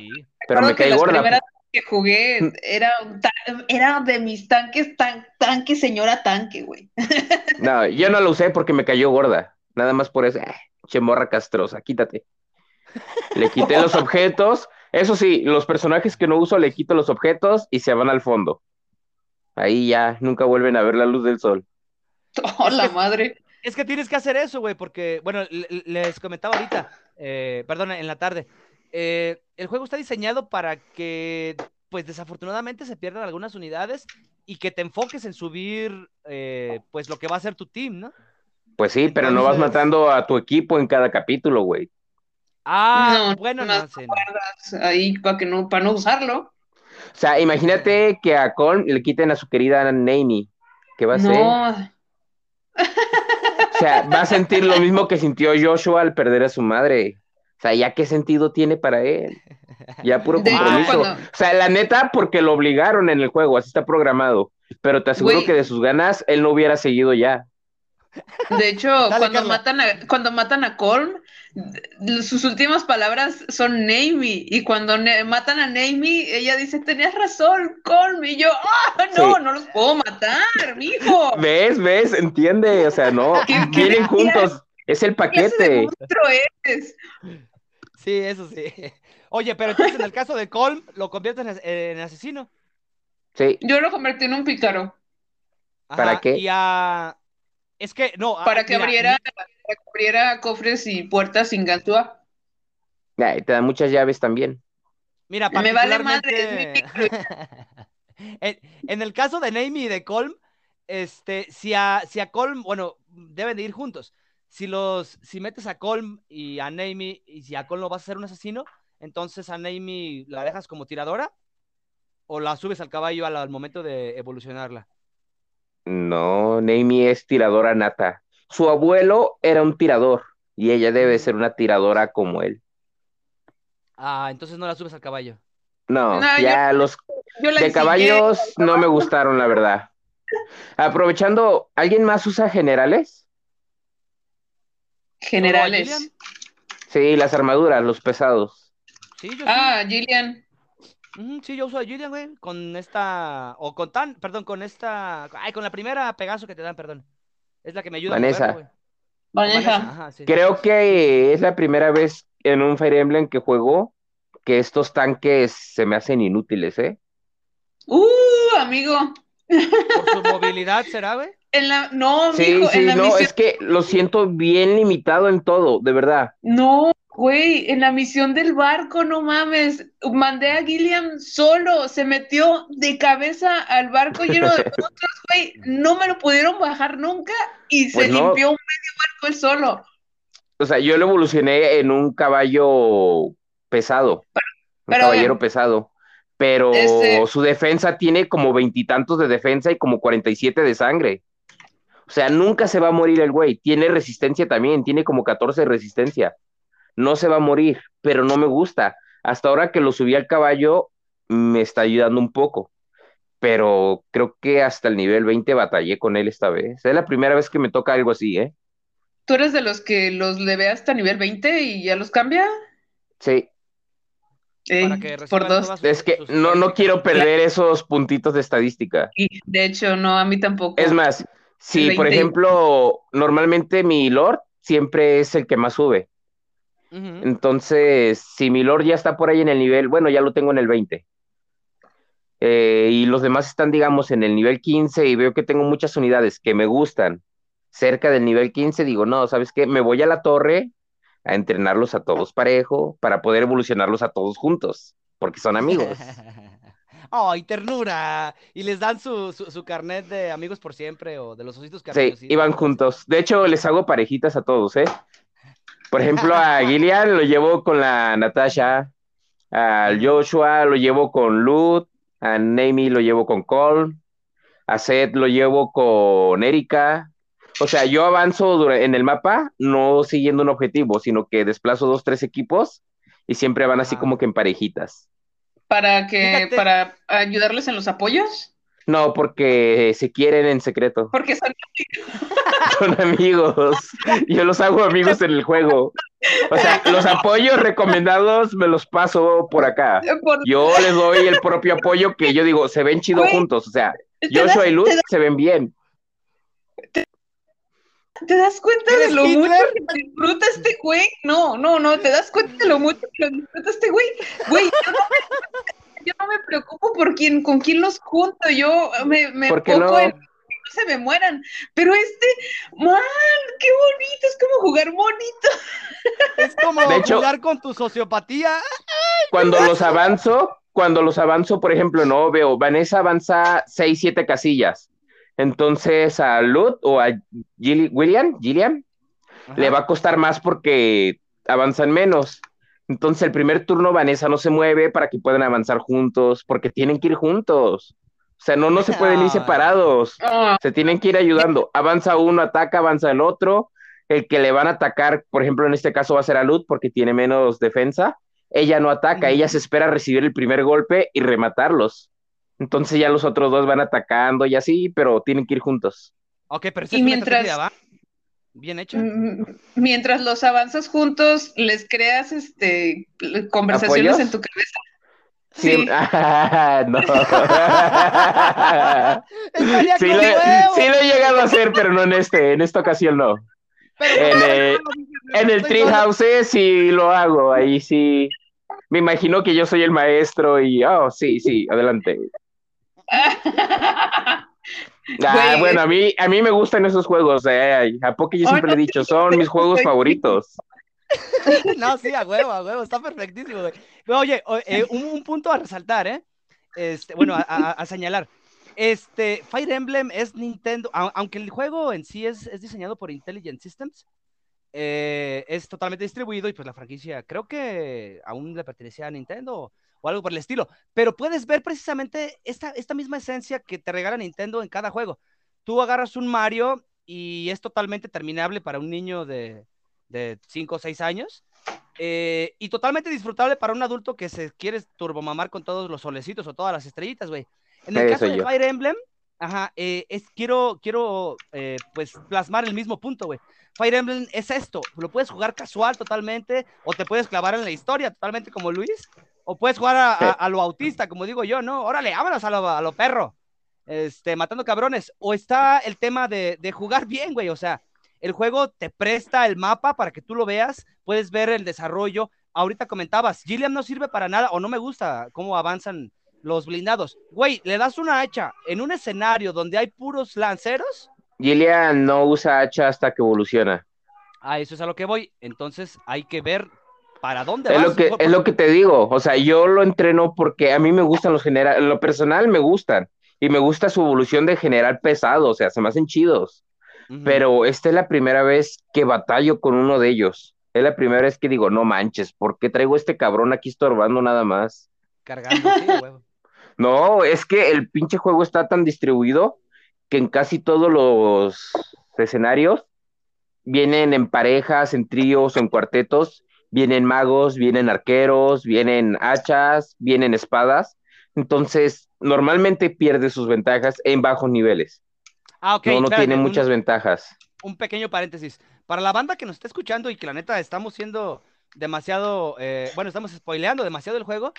Pero me cae gorda que jugué era, era de mis tanques, tan, tanque, señora tanque, güey. [LAUGHS] No, yo no lo usé porque me cayó gorda. Nada más por eso. Eh, chemorra castrosa, quítate. Le quité los [LAUGHS] objetos. Eso sí, los personajes que no uso le quito los objetos y se van al fondo. Ahí ya nunca vuelven a ver la luz del sol. ¡Oh, la madre! Es que tienes que hacer eso, güey, porque, bueno, les comentaba ahorita, eh, perdón, en la tarde, eh, el juego está diseñado para que, pues desafortunadamente se pierdan algunas unidades y que te enfoques en subir, eh, pues lo que va a ser tu team, ¿no? Pues sí, pero no vas matando a tu equipo en cada capítulo, güey. Ah, bueno, no, sé. Ahí para que no, para no usarlo. O sea, imagínate que a Colm le quiten a su querida Nami. ¿Qué va a hacer? No. O sea, va a sentir lo mismo que sintió Joshua al perder a su madre. O sea, ¿ya qué sentido tiene para él? Ya [LAUGHS] puro compromiso. O sea, la neta, porque lo obligaron en el juego, así está programado. Pero te aseguro que de sus ganas, él no hubiera seguido ya. De hecho, cuando, matan a, cuando matan a Colm, sus últimas palabras son Namey. Y cuando matan a Namey, ella dice, tenías razón, Colm. Y yo, ¡ah, no! No los puedo matar, mijo. [LAUGHS] ¿Ves? ¿Ves? Entiende. O sea, no. [LAUGHS] Vienen juntos. Es el paquete. es? Sí, eso sí. [LAUGHS] Oye, pero entonces en el caso de Colm, ¿lo conviertes en, asesino? Sí. Yo lo convertí en un pícaro. ¿Para qué? Y a... Es que, no. Para que abriera, abriera cofres y puertas sin ganzúa. te dan muchas llaves también. Mira, Me vale madre, [LAUGHS] en, en, el caso de Naomi y de Colm, este, si a, si a Colm, bueno, deben de ir juntos si los, si metes a Colm y a Naomi, y si a Colm lo vas a hacer un asesino, entonces a Naomi la dejas como tiradora o la subes al caballo al, momento de evolucionarla. No, Naomi es tiradora nata. Su abuelo era un tirador y ella debe ser una tiradora como él. Ah, entonces no la subes al caballo. No, ya los de caballos no me gustaron, la verdad. Aprovechando, ¿alguien más usa generales? Generales. Sí, las armaduras, los pesados. Sí, yo ah, Gillian. sí, yo uso a Gillian, güey, con esta, o con tan, perdón, con esta, ay, con la primera Pegaso que te dan, perdón. Es la que me ayuda Vanessa. a moverlo, Vanessa. Creo que es la primera vez en un Fire Emblem que juego que estos tanques se me hacen inútiles, ¿eh? Uh, amigo. Por su movilidad, ¿será, güey? En la, no, sí, sí, no, es que lo siento bien limitado en todo, de verdad. No, Güey, en la misión del barco, no mames, mandé a Gilliam solo, se metió de cabeza al barco lleno de [LAUGHS] monstruos, güey, no me lo pudieron bajar nunca y se Pues no. limpió un medio barco él solo. O sea, yo lo evolucioné en un caballo pesado, un pero caballero bien. pesado, pero Este- su defensa tiene como veintitantos de defensa y como 47 de sangre. O sea, nunca se va a morir el güey. Tiene resistencia también, tiene como 14 de resistencia. No se va a morir, pero no me gusta. Hasta ahora que lo subí al caballo, me está ayudando un poco. Pero creo que hasta el nivel 20 batallé con él esta vez. Es la primera vez que me toca algo así, ¿eh? ¿Tú eres de los que los leve hasta nivel 20 y ya los cambia? Sí. Eh, por dos. Es que no, no quiero perder esos puntitos de estadística. Y de hecho, no, a mí tampoco. Es más, si El por 20. ejemplo, normalmente mi Lord siempre es el que más sube. Entonces, si mi Lord ya está por ahí en el nivel, bueno, ya lo tengo en el 20. Eh, y los demás están, digamos, en el nivel 15 y veo que tengo muchas unidades que me gustan cerca del nivel 15, digo, no, ¿sabes qué? Me voy a la torre a entrenarlos a todos parejo para poder evolucionarlos a todos juntos, porque son [LAUGHS] amigos. ¡Ay, ternura! Y les dan su, su, su carnet de amigos por siempre o de los ositos Sí, cariños. iban juntos. De hecho, les hago parejitas a todos, ¿eh? Por ejemplo, a [LAUGHS] Gillian lo llevo con la Natasha, al Joshua lo llevo con Lud, a Naomi lo llevo con Cole, a Seth lo llevo con Erika. O sea, yo avanzo en el mapa no siguiendo un objetivo, sino que desplazo dos, tres equipos y siempre van así como que en parejitas. Para que, Fíjate. para ayudarles en los apoyos, No, porque se quieren en secreto. porque son [LAUGHS] Son amigos. Yo los hago amigos en el juego. O sea, los apoyos recomendados me los paso por acá. por- Yo les doy el propio apoyo que yo digo, se ven chido juntos. O sea, ¿te das, Joshua y Luz se ven bien. Te das cuenta de ¿Eres lo Hitler? mucho que disfruta este güey? No, no, no, te das cuenta de lo mucho que lo disfruta este güey. Güey, yo no me, yo no me preocupo por quién, con quién los junto, yo me, me ¿Por qué enfoco no? en que no se me mueran. Pero este, man, qué bonito, es como jugar bonito. Es como De hecho- jugar con tu sociopatía. Cuando los avanzo, cuando los avanzo, por ejemplo, no veo, Vanessa avanza 6, 7 casillas. Entonces a Luz o a Gilli- William, Gillian, le va a costar más porque avanzan menos. Entonces el primer turno Vanessa no se mueve para que puedan avanzar juntos, porque tienen que ir juntos. O sea, no, no se pueden ir Ah. separados, Ah, se tienen que ir ayudando. Avanza uno, ataca, avanza el otro. El que le van a atacar, por ejemplo, en este caso va a ser a Luz porque tiene menos defensa. Ella no ataca, ella se espera recibir el primer golpe y rematarlos. Entonces ya los otros dos van atacando y así, pero tienen que ir juntos. Ok, pero esa Y mientras-. Bien hecha. mm, mientras los avanzas juntos, les creas este conversaciones ¿Apoyos? en tu cabeza. Sí, Sí. [LAUGHS] no. [LAUGHS] Sí lo, sí he llegado a hacer, pero no en este, en esta ocasión no. pero En, no, no, no, no, En el. Treehouse eh, sí lo hago, ahí sí. Me imagino que yo soy el maestro y, oh, sí, sí, adelante. [LAUGHS] Ah, bueno, a mí, a mí me gustan esos juegos, eh. A poco yo Ay, siempre no le he dicho, son mis juegos favoritos. [LAUGHS] No, sí, a huevo, a huevo, está perfectísimo, güey. Oye, eh, un, un punto a resaltar, ¿eh? Este, bueno, a, a- a señalar. Este, Fire Emblem es Nintendo, au- aunque el juego en sí es, es diseñado por Intelligent Systems, eh, es totalmente distribuido y pues la franquicia creo que aún le pertenecía a Nintendo o algo por el estilo. Pero puedes ver precisamente esta, esta misma esencia que te regala Nintendo en cada juego. Tú agarras un Mario y es totalmente terminable para un niño de, de 5 o 6 años. eh, y totalmente disfrutable para un adulto que se quiere turbomamar con todos los solecitos o todas las estrellitas, güey. En el Ese caso de yo. Fire Emblem, ajá, eh, es, quiero, quiero eh, pues plasmar el mismo punto, güey. Fire Emblem es esto, lo puedes jugar casual totalmente, o te puedes clavar en la historia totalmente como Luis, o puedes jugar a, a- a lo autista, como digo yo, ¿no? Órale, vámonos a lo, a lo perro, este, matando cabrones. O está el tema de, de jugar bien, güey, o sea, el juego te presta el mapa para que tú lo veas, puedes ver el desarrollo. Ahorita comentabas, Gilliam no sirve para nada, o no me gusta cómo avanzan los blindados. Güey, le das una hacha en un escenario donde hay puros lanceros, Gillian no usa hacha hasta que evoluciona. a eso es a lo que voy. Entonces hay que ver ¿Para dónde es Lo que, es lo que te digo, o sea, yo lo entreno porque a mí me gustan los generales, lo personal me gustan, y me gusta su evolución de general pesado, o sea, se me hacen chidos. Pero esta es la primera vez que batallo con uno de ellos. Es la primera vez que digo, no manches, ¿por qué traigo este cabrón aquí estorbando nada más? Cargando, sí, huevo. [LAUGHS] No, es que el pinche juego está tan distribuido que en casi todos los escenarios vienen en parejas, en tríos en cuartetos, vienen magos, vienen arqueros, vienen hachas, vienen espadas. Entonces, normalmente pierde sus ventajas en bajos niveles. Ah, ok. No, no tiene muchas ventajas. Un pequeño paréntesis. Para la banda que nos está escuchando y que la neta estamos siendo demasiado, eh, bueno, estamos spoileando demasiado el juego,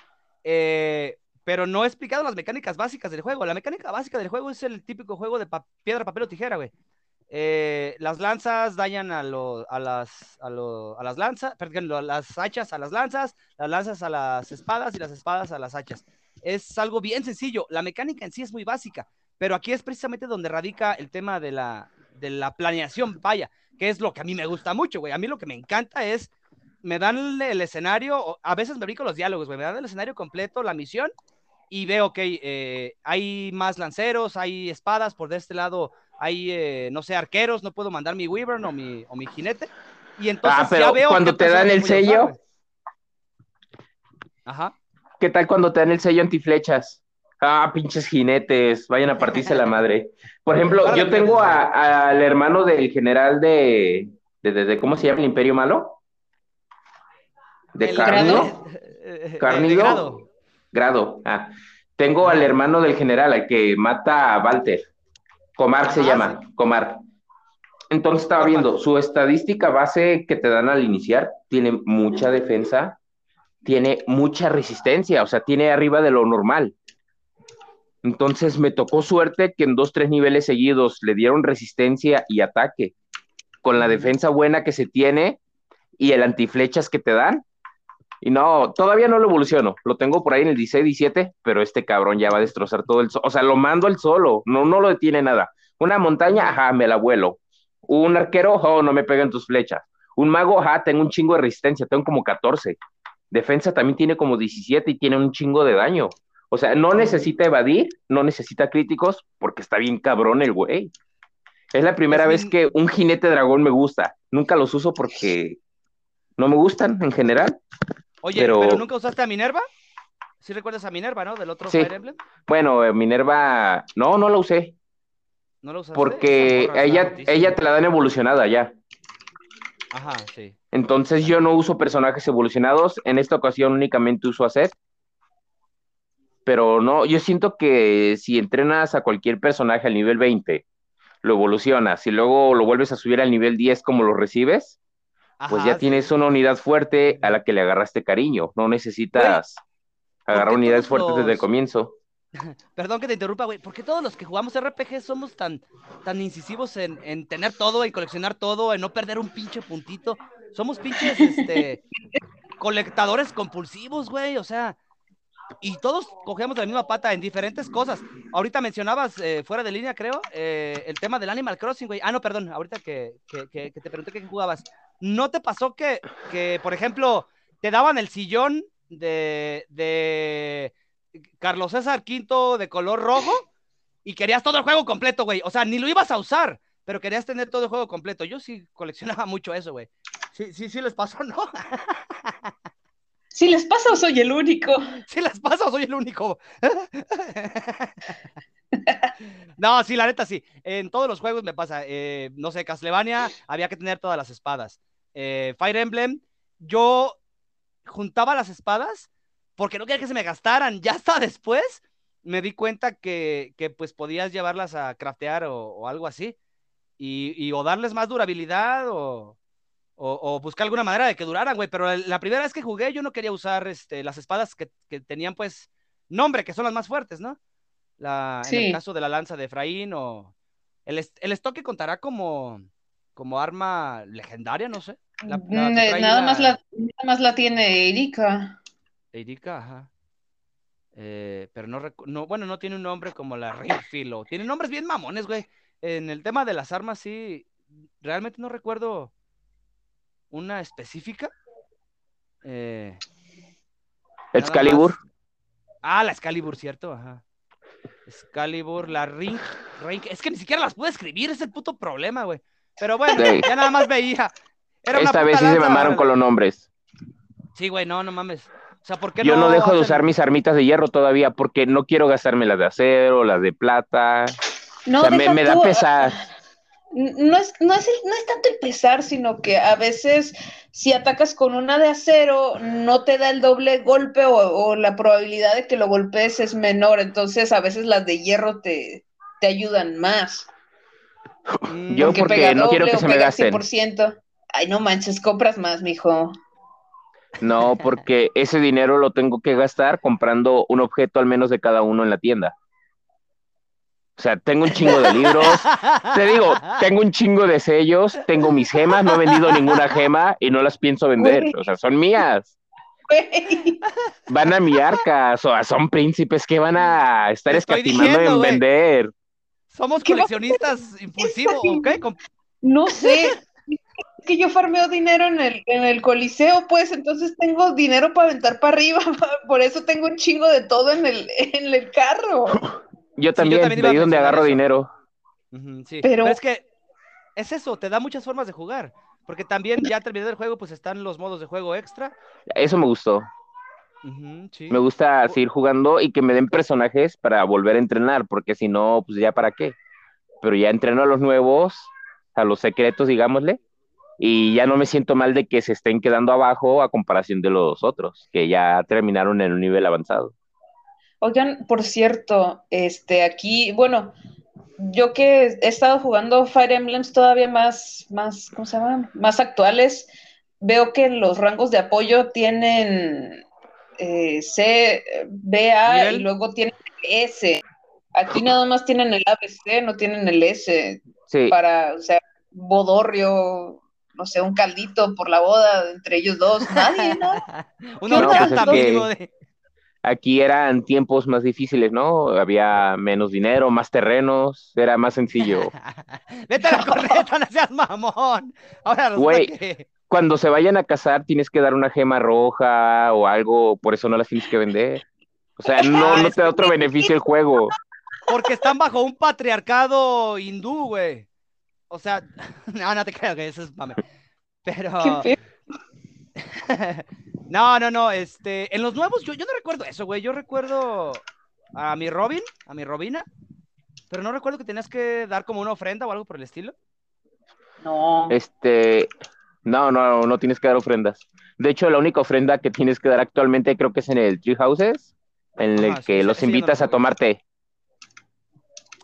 eh, pero no he explicado las mecánicas básicas del juego. La mecánica básica del juego es el típico juego de piedra, papel o tijera, güey. Eh, las lanzas dañan a, las, a, las lanzas, perdón, las hachas a las lanzas, las lanzas a las espadas y las espadas a las hachas. Es algo bien sencillo. La mecánica en sí es muy básica, pero aquí es precisamente donde radica el tema de la, planeación, vaya, que es lo que a mí me gusta mucho, güey. A mí lo que me encanta es, me dan el escenario, a veces me brinco los diálogos, güey, me dan el escenario completo, la misión, y veo que eh, hay más lanceros, hay espadas, por de este lado hay, eh, no sé, arqueros, no puedo mandar mi Weaver o mi, o mi jinete. Y entonces ah, pero ya veo cuando te dan el sello. Ajá. ¿Qué tal cuando te dan el sello antiflechas? Ah, pinches jinetes, vayan a partirse la madre. Por ejemplo, yo tengo al hermano del general de, de, ¿cómo se llama el Imperio Malo? De Carnido. Carnido. Grado. Ah. Tengo al hermano del general, al que mata a Walter. Comar se llama, Comar. Entonces estaba viendo, su estadística base que te dan al iniciar tiene mucha defensa, tiene mucha resistencia, o sea, tiene arriba de lo normal. Entonces me tocó suerte que en dos, tres niveles seguidos le dieron resistencia y ataque. Con la defensa buena que se tiene y el antiflechas que te dan, y no, todavía no lo evoluciono. Lo tengo por ahí en el 16, 17, pero este cabrón ya va a destrozar todo el... o sea, lo mando al solo, no, no lo detiene nada. Una montaña, ajá, me la vuelo. Un arquero, oh, no me pegan tus flechas. Un mago, ajá, tengo un chingo de resistencia, tengo como 14. Defensa también tiene como 17 y tiene un chingo de daño. O sea, no necesita evadir, no necesita críticos, porque está bien cabrón el güey. Es la primera vez que un jinete dragón me gusta. Nunca los uso porque no me gustan en general. Oye, pero... nunca usaste a Minerva? ¿Sí recuerdas a Minerva, no? Del otro Fire Emblem. Bueno, eh, Minerva, no, no la usé. ¿No la usaste? Porque ella, ella te la dan evolucionada ya. Ajá, sí. Entonces yo no uso personajes evolucionados. En esta ocasión únicamente uso a Seth. Pero no, yo siento que si entrenas a cualquier personaje al nivel 20, lo evolucionas y luego lo vuelves a subir al nivel 10 como lo recibes, pues ya tienes una unidad fuerte a la que le agarraste cariño. No necesitas agarrar unidades fuertes desde el comienzo. [LAUGHS] Perdón que te interrumpa, güey. ¿Por qué todos los que jugamos RPG somos tan, tan incisivos en, tener todo, en coleccionar todo, en no perder un pinche puntito? Somos pinches [LAUGHS] este, colectadores compulsivos, güey. O sea, y todos cogemos la misma pata en diferentes cosas. Ahorita mencionabas, eh, fuera de línea, creo, eh, el tema del Animal Crossing, güey. Ah, no, perdón, ahorita que, que te pregunté qué jugabas. ¿No te pasó que, que, por ejemplo, te daban el sillón de, de Carlos César Quinto de color rojo y querías todo el juego completo, güey? O sea, ni lo ibas a usar, pero querías tener todo el juego completo. Yo sí coleccionaba mucho eso, güey. Sí, sí, sí les pasó, ¿no? [LAUGHS] Si les pasa o soy el único. [LAUGHS] Si les pasa o soy el único. [LAUGHS] no, sí, la neta sí. En todos los juegos me pasa. Eh, no sé, Castlevania había que tener todas las espadas. Eh, Fire Emblem, yo juntaba las espadas porque no quería que se me gastaran. [LAUGHS] Ya hasta después me di cuenta que, pues podías llevarlas a craftear o, algo así. Y, o darles más durabilidad o, buscar alguna manera de que duraran, güey. Pero la, primera vez que jugué yo no quería usar este, las espadas que, tenían pues nombre, que son las más fuertes, ¿no? La, En el caso de la lanza de Efraín o... El, el estoque contará como como arma legendaria, no sé. Mm, nada, más la, nada más la tiene Erika. Erika, ajá. Eh, pero no, no, bueno, no tiene un nombre como la Filo. Tiene nombres bien mamones, güey. En el tema de las armas, sí, realmente no recuerdo una específica. Eh, Excalibur. Ah, la Excalibur, cierto, ajá. Excalibur, la Ring, Ring, es que ni siquiera las pude escribir, es el puto problema, güey. Pero bueno, ya nada más veía. Esta vez sí se mamaron con los nombres. Sí, güey, no, no mames. O sea, ¿por qué Yo no, dejo de usar mis armitas de hierro todavía porque no quiero gastarme las de acero, las de plata. No, me, da pesar. No es, no, es no es tanto el pesar, sino que a veces si atacas con una de acero, no te da el doble golpe o, la probabilidad de que lo golpees es menor. Entonces, a veces las de hierro te, te ayudan más. Yo porque, no quiero que se me gasten. Ay, no manches, compras más, mijo. No, porque ese dinero lo tengo que gastar comprando un objeto al menos de cada uno en la tienda. O sea, tengo un chingo de libros. Te digo, tengo un chingo de sellos, tengo mis gemas, no he vendido ninguna gema y no las pienso vender. O sea, son mías. Van a mi arca, o sea, son príncipes que van a estar escatimando en vender. Somos coleccionistas impulsivos, ¿ok? No sé, que yo farmeo dinero en el, en el coliseo, pues entonces tengo dinero para aventar para arriba, [LAUGHS] por eso tengo un chingo de todo en el, en el carro. [LAUGHS] Yo también, de ahí donde agarro dinero. sí. Pero... es que es eso, te da muchas formas de jugar. Porque también ya terminado el juego, pues están los modos de juego extra. Eso me gustó. Me gusta seguir jugando y que me den personajes para volver a entrenar, porque si no, pues ya para qué. Pero ya entreno a los nuevos, a los secretos, digámosle, y ya no me siento mal de que se estén quedando abajo a comparación de los otros, que ya terminaron en un nivel avanzado. Oigan, por cierto, este, aquí, bueno, yo que he estado jugando Fire Emblems todavía más, más, ¿cómo se llama? Más actuales, veo que los rangos de apoyo tienen eh, C, B, A y luego tienen S. Aquí nada más tienen el ABC, no tienen el S. Para, o sea, bodorrio, no sé, un caldito por la boda entre ellos dos, nadie, ¿no? [LAUGHS] Una horchata de Aquí eran tiempos más difíciles, ¿no? Había menos dinero, más terrenos, era más sencillo. [LAUGHS] Vete a la corneta, [LAUGHS] no seas mamón. Ahora Güey, cuando se vayan a casar tienes que dar una gema roja o algo, por eso no las tienes que vender. O sea, no, no te da otro beneficio el juego. Porque están bajo un patriarcado hindú, güey. O sea, [LAUGHS] no, no te creo que eso es mame. Pero. [LAUGHS] No, no, no, este, en los nuevos yo, yo no recuerdo eso, güey, yo recuerdo a mi Robin, a mi Robina, pero no recuerdo que tenías que dar como una ofrenda o algo por el estilo. No. Este, no, no, no tienes que dar ofrendas. De hecho, la única ofrenda que tienes que dar actualmente creo que es en el Tree Houses, en el que los invitas a tomar té.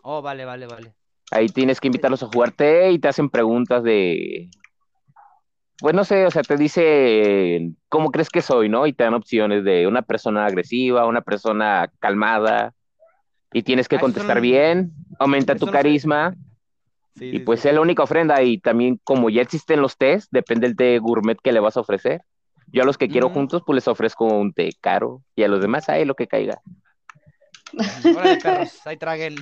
Oh, vale, vale, vale. Ahí tienes que invitarlos a jugar té y te hacen preguntas de pues no sé, o sea, te dice cómo crees que soy, ¿no? Y te dan opciones de una persona agresiva, una persona calmada, y tienes que ah, contestar bien, aumenta tu carisma, y pues es la única ofrenda, y también como ya existen los tés, depende del té gourmet que le vas a ofrecer. Yo a los que quiero juntos, pues les ofrezco un té caro, y a los demás, ahí lo que caiga. [LAUGHS] Órale, perros, ahí traguen.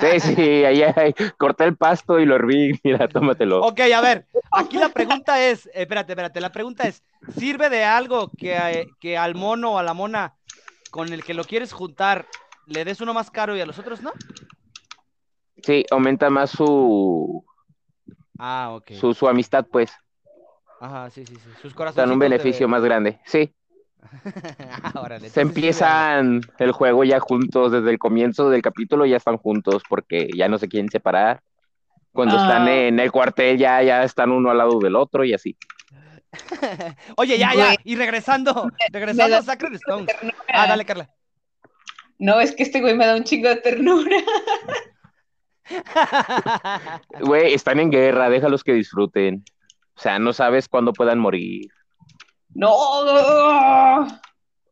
Sí, sí, ahí, ahí, corté el pasto y lo herví, mira, [LAUGHS] tómatelo. Ok, a ver, aquí la pregunta es, espérate, espérate, la pregunta es, ¿sirve de algo que, que al mono o a la mona con el que lo quieres juntar le des uno más caro y a los otros no? Sí, aumenta más su... Ah, ok. Su, su amistad, pues. Ajá, sí, sí, sí. Sus corazones. Dan un beneficio más grande, sí. [LAUGHS] se empiezan el juego ya juntos, desde el comienzo del capítulo ya están juntos porque ya no se quieren separar. Cuando están ah. en el cuartel ya, ya están uno al lado del otro y así. [LAUGHS] Oye, ya, ya, y regresando, [LAUGHS] regresando a Sacred Stone. Ah, dale, Carla. No, es que este güey me da un chingo de ternura. [LAUGHS] Güey, están en guerra, déjalos que disfruten. O sea, no sabes cuándo puedan morir. No.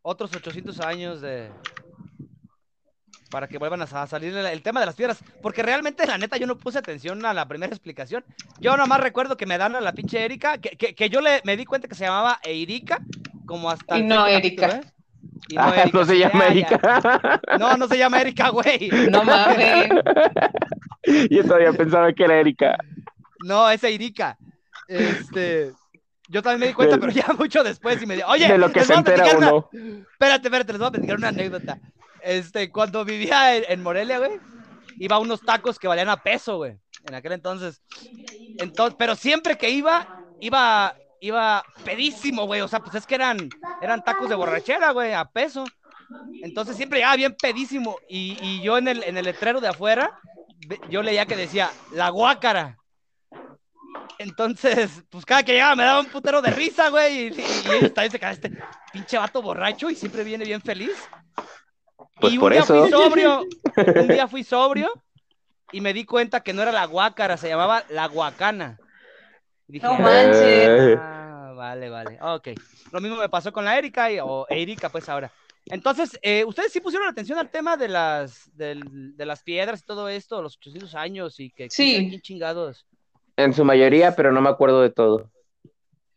Otros 800 años de... Para que vuelvan a salir el tema de las piedras. Porque realmente, la neta, yo no puse atención a la primera explicación. Yo nomás recuerdo que me dan a la pinche Erika, que, que, yo le, me di cuenta que se llamaba Erika, como hasta... Y no Erika. Y no, ah, no se llama Erika. No, no se llama Erika, güey. No mames. [LAUGHS] Yo todavía pensaba que era Erika. No, es Erika. Este Yo también me di cuenta, pero ya mucho después y me di, oye, de lo que se entera una- uno. Espérate, espérate, les voy a platicar una anécdota. Este, cuando vivía en, en Morelia, güey, iba a unos tacos que valían a peso, güey, en aquel entonces. Entonces, pero siempre que iba, iba, iba pedísimo, güey. O sea, pues es que eran, eran tacos de borrachera, güey, a peso. Entonces siempre llegaba bien pedísimo. Y, y yo en el, en el letrero de afuera, yo leía que decía, la guácara. Entonces, pues cada que llegaba me daba un putero de risa, güey. Y, y, y ellos también se quedaban, este pinche vato borracho y siempre viene bien feliz. Pues y un por día eso. fui sobrio, un día fui sobrio y me di cuenta que no era la guácara, se llamaba la guacana. Dije, No "Ah, manches. Ah, vale, vale. Ok. Lo mismo me pasó con la Erika y- o Erika, pues ahora. Entonces, eh, ustedes sí pusieron atención al tema de las, de las piedras y todo esto, los 800 años y que Sí. quién chingados. En su mayoría, pero no me acuerdo de todo.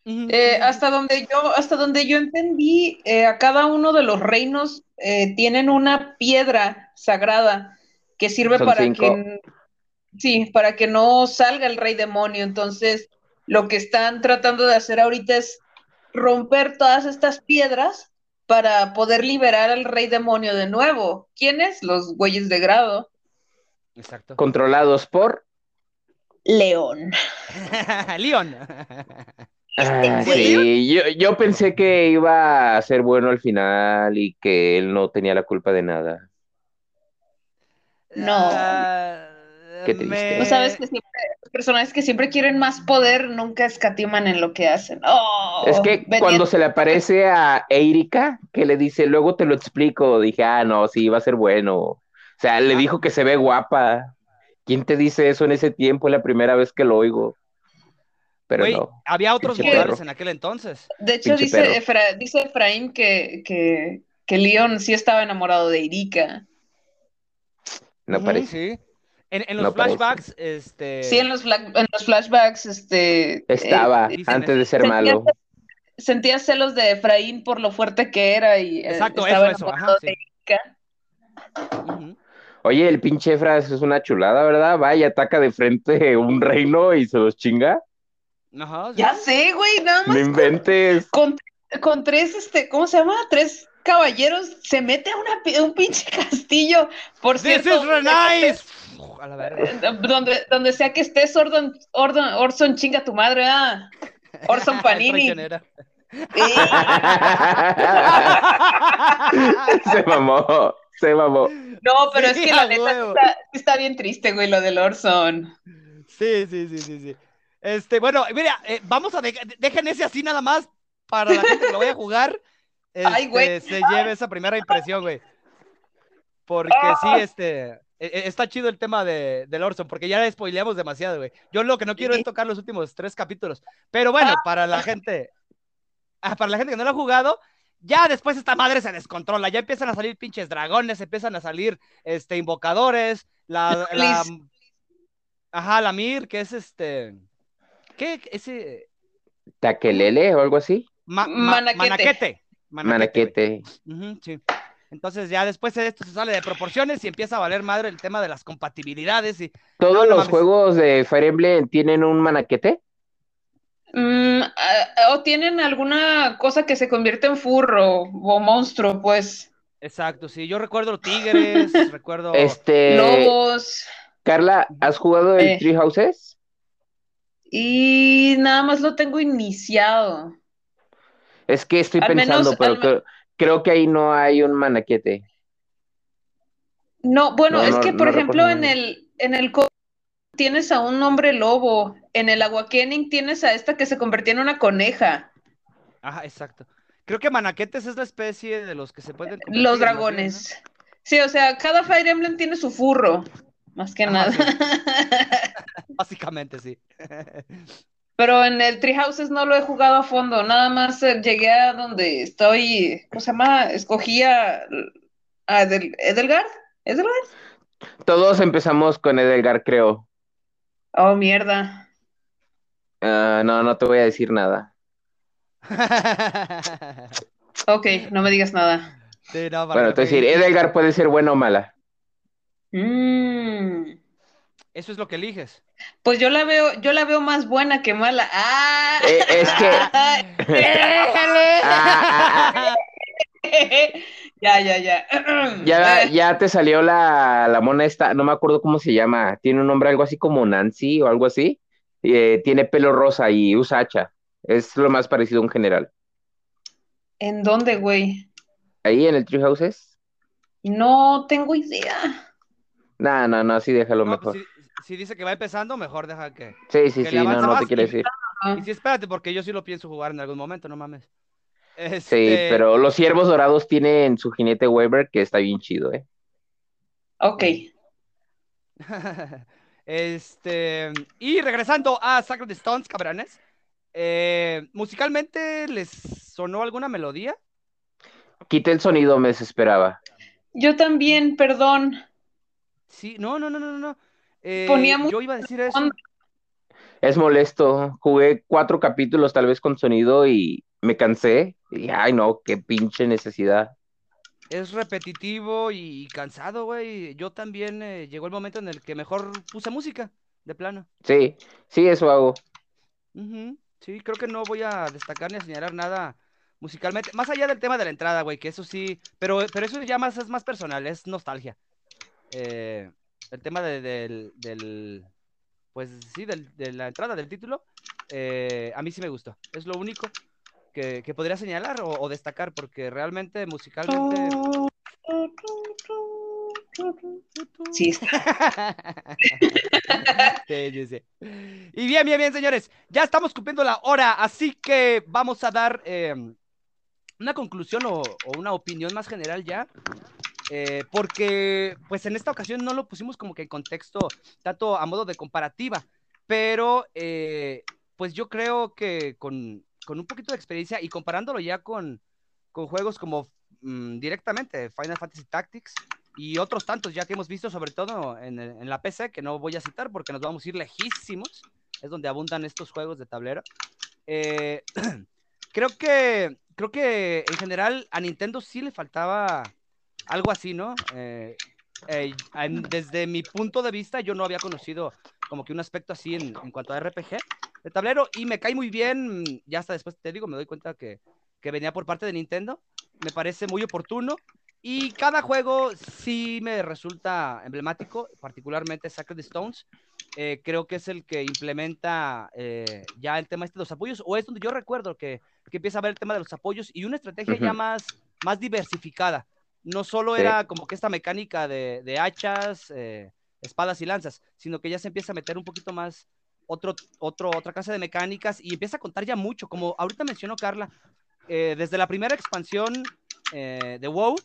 Eh, hasta donde yo, hasta donde yo entendí, eh, a cada uno de los reinos eh, tienen una piedra sagrada que sirve Son para cinco. que sí, para que no salga el rey demonio. Entonces, lo que están tratando de hacer ahorita es romper todas estas piedras para poder liberar al rey demonio de nuevo. ¿Quiénes? Los güeyes de grado. Exacto. Controlados por. León. [LAUGHS] León. Ah, güey. sí, yo, yo pensé que iba a ser bueno al final y que él no tenía la culpa de nada. No. Ah, Qué triste. me- Tú sabes que siempre, personajes que siempre quieren más poder nunca escatiman en lo que hacen. Oh, Es que venía- cuando se le aparece a Erika, que le dice, luego te lo explico, dije, ah, no, sí, va a ser bueno. O sea, le dijo que se ve guapa. ¿Quién te dice eso en ese tiempo? Es la primera vez que lo oigo. Pero no. había otros perro. en aquel entonces. De hecho, pinche dice. Efra- dice Efraín que, que, que Leon sí estaba enamorado de Erika. No parece. Sí. En, en los No parece. flashbacks, este. Sí, en los, en los flashbacks, este, Estaba eh, antes de ser sentía- malo. sentía celos de Efraín por lo fuerte que era y eh, Exacto, estaba eso, eso. Ajá, sí. Oye, el pinche Efras es una chulada, ¿verdad? Va y ataca de frente un reino y se los chinga. Ajá, sí. Ya sé, güey, nada más No inventes. con, con tres, este, ¿cómo se llama? Tres caballeros se mete a una, un pinche [LAUGHS] castillo. Por This cierto, is. A la verga. donde, donde sea que estés, Orson, Orson, Orson chinga tu madre, ah. Orson [LAUGHS] Panini. [LAUGHS] Se mamó, se mamó. No, pero Sí, es que la neta está, bien triste, güey, lo del Orson. Sí, sí, sí, sí, sí. Este, bueno, mira, eh, vamos a de- dejen ese así nada más para la gente que lo vaya a jugar. [LAUGHS] Ay, güey. este, se lleve esa primera impresión, güey. Porque sí, este, e- e- está chido el tema de, del Orson, porque ya le spoileamos demasiado, güey. Yo lo que no quiero es tocar los últimos tres capítulos. Pero bueno, para la gente, ah, para la gente que no lo ha jugado, ya después esta madre se descontrola, ya empiezan a salir pinches dragones, empiezan a salir este invocadores, la, ajá, la Mir, que es este ¿qué? ese ¿Taquelele o algo así? ma- ma- Manaquete. manaquete. Sí. Entonces ya después de esto se sale de proporciones y empieza a valer madre el tema de las compatibilidades y ¿Todos No, no los mames. juegos de Fire Emblem tienen un manaquete? Mm, ah, o tienen alguna cosa que se convierte en furro o monstruo, pues. exacto, sí, yo recuerdo tigres, [LAUGHS] recuerdo Este, Lobos. Carla, ¿has jugado el Eh. Tree Houses? Y nada más lo tengo iniciado. Es que estoy Al pensando, menos- pero al me- creo, creo que ahí no hay un manaquete. No, bueno, No, es no- que, por no ejemplo, en el, en el co- tienes a un hombre lobo. En el Awakening tienes a esta que se convertía en una coneja. Ajá, exacto. Creo que manaquetes es la especie de los que se pueden Los dragones. Sí, o sea, cada Fire Emblem tiene su furro. Más que Ajá, nada. sí. [LAUGHS] Básicamente sí. [LAUGHS] Pero en el Tree Houses no lo he jugado a fondo, nada más eh, llegué a donde estoy, ¿cómo se llama? Escogí a, a Edel- Edelgard. ¿Edelgard? Todos empezamos con Edelgar, creo. Oh, mierda. Ah, no, no te voy a decir nada. [LAUGHS] Ok, no me digas nada. Sí, no, para Bueno, te decir, me- Edelgar puede ser buena o mala. Mm, Eso es lo que eliges. Pues yo la veo, yo la veo más buena que mala. ¡Ah! Eh, es que. Ah, [LAUGHS] ah, ya, ya, ya. ya, [LAUGHS] ya te salió la, la mona esta, no me acuerdo cómo se llama. Tiene un nombre algo así como Nancy o algo así. Eh, tiene pelo rosa y usa hacha. Es lo más parecido a un general. ¿En dónde, güey? Ahí en el Tree Houses. No tengo idea. No, no, no, sí déjalo No, mejor. si, si dice que va empezando, mejor deja que. Sí, sí, que sí, le no, no te y- decir. Y sí, espérate, porque yo sí lo pienso jugar en algún momento, no mames. [LAUGHS] Sí, Este, pero los ciervos dorados tienen su jinete Weber que está bien chido, ¿eh? Ok. [LAUGHS] este. Y regresando a Sacred Stones, cabrones. eh, musicalmente, ¿les sonó alguna melodía? Quité el sonido, me desesperaba. Yo también, perdón. Sí, no, no, no, no, no. Eh, yo iba a decir eso. Es molesto. Jugué cuatro capítulos tal vez con sonido y me cansé. Y ay, no, qué pinche necesidad. Es repetitivo y cansado, güey. Yo también eh, llegó el momento en el que mejor puse música, de plano. Sí, sí, eso hago. Sí, creo que no voy a destacar ni a señalar nada musicalmente. Más allá del tema de la entrada, güey, que eso sí. Pero, pero eso ya más, es más personal, es nostalgia. Eh, el tema de- del, del. Pues sí, del- de la entrada del título. eh, a mí sí me gustó. Es lo único que, que podría señalar o, o destacar, porque realmente musicalmente. Sí, [LAUGHS] Sí, sí, sí. Y bien, bien, bien, señores. Ya estamos cumpliendo la hora, así que vamos a dar eh, una conclusión o, o una opinión más general ya. Eh, porque, pues en esta ocasión no lo pusimos como que en contexto, tanto a modo de comparativa, pero eh, pues yo creo que con, con un poquito de experiencia y comparándolo ya con, con juegos como mm, directamente Final Fantasy Tactics y otros tantos ya que hemos visto, sobre todo en, en la PC, que no voy a citar porque nos vamos a ir lejísimos, es donde abundan estos juegos de tablero. Eh, [CLEARS THROAT] creo que creo que en general a Nintendo sí le faltaba algo así, ¿no? Eh, eh, en- desde mi punto de vista, yo no había conocido como que un aspecto así en, en cuanto a RPG de tablero y me cae muy bien, ya hasta después te digo, me doy cuenta que, que venía por parte de Nintendo, me parece muy oportuno. Y cada juego sí me resulta emblemático, particularmente Sacred Stones, eh, creo que es el que implementa eh, ya el tema este de los apoyos, o es donde yo recuerdo que, que empieza a ver el tema de los apoyos y una estrategia ya más, más diversificada. No solo Sí. era como que esta mecánica de, de hachas, eh, espadas y lanzas, sino que ya se empieza a meter un poquito más otro, otro, otra clase de mecánicas y empieza a contar ya mucho, como ahorita mencionó Carla, eh, desde la primera expansión eh, de WoW